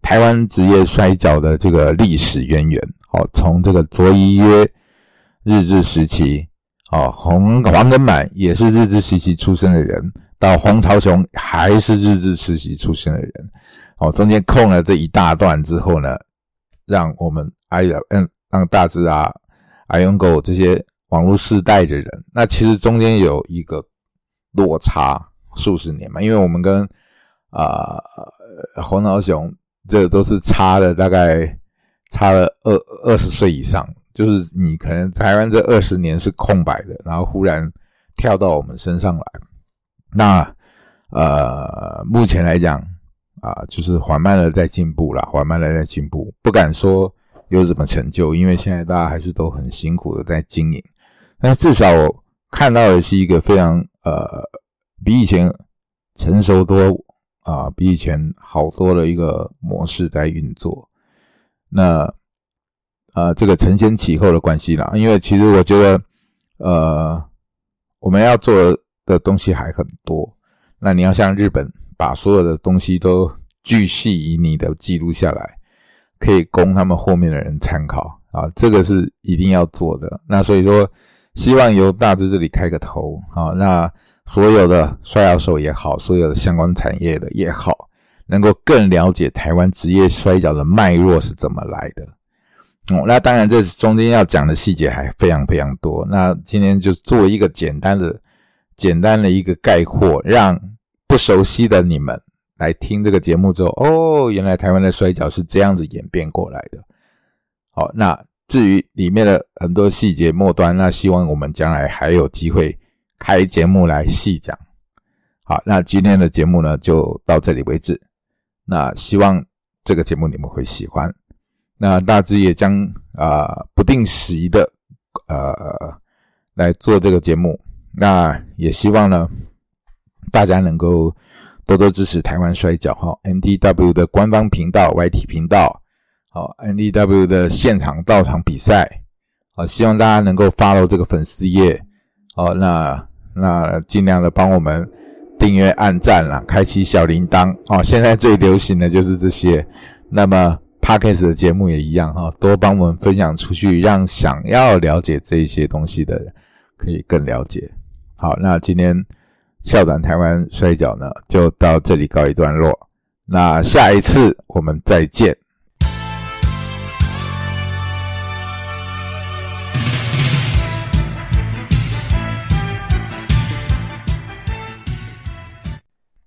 台湾职业摔跤的这个历史渊源。好，从这个卓一约日治时期。哦，黄黄根满也是日治时期出生的人，到黄朝雄还是日治时期出生的人。哦，中间空了这一大段之后呢，让我们哎呀，嗯，让大志啊、阿勇狗这些网络世代的人，那其实中间有一个落差数十年嘛，因为我们跟啊黄朝雄这都是差了大概差了二二十岁以上。就是你可能台湾这二十年是空白的，然后忽然跳到我们身上来，那呃，目前来讲啊，就是缓慢的在进步了，缓慢的在进步，不敢说有什么成就，因为现在大家还是都很辛苦的在经营，但至少看到的是一个非常呃比以前成熟多啊，比以前好多的一个模式在运作，那。呃，这个承先启后的关系啦，因为其实我觉得，呃，我们要做的东西还很多。那你要像日本，把所有的东西都巨细以你的记录下来，可以供他们后面的人参考啊，这个是一定要做的。那所以说，希望由大致这里开个头啊，那所有的摔跤手也好，所有的相关产业的也好，能够更了解台湾职业摔跤的脉络是怎么来的。哦，那当然，这中间要讲的细节还非常非常多。那今天就做一个简单的、简单的一个概括，让不熟悉的你们来听这个节目之后，哦，原来台湾的摔跤是这样子演变过来的。好，那至于里面的很多细节末端，那希望我们将来还有机会开节目来细讲。好，那今天的节目呢就到这里为止。那希望这个节目你们会喜欢。那大致也将啊不定时的呃来做这个节目，那也希望呢大家能够多多支持台湾摔跤哈，NDW 的官方频道 YT 频道，好 NDW 的现场到场比赛，好希望大家能够 follow 这个粉丝页，好那那尽量的帮我们订阅、按赞啦，开启小铃铛哦，现在最流行的就是这些，那么。Podcast 的节目也一样哈，多帮我们分享出去，让想要了解这些东西的人可以更了解。好，那今天校长台湾摔跤呢，就到这里告一段落。那下一次我们再见。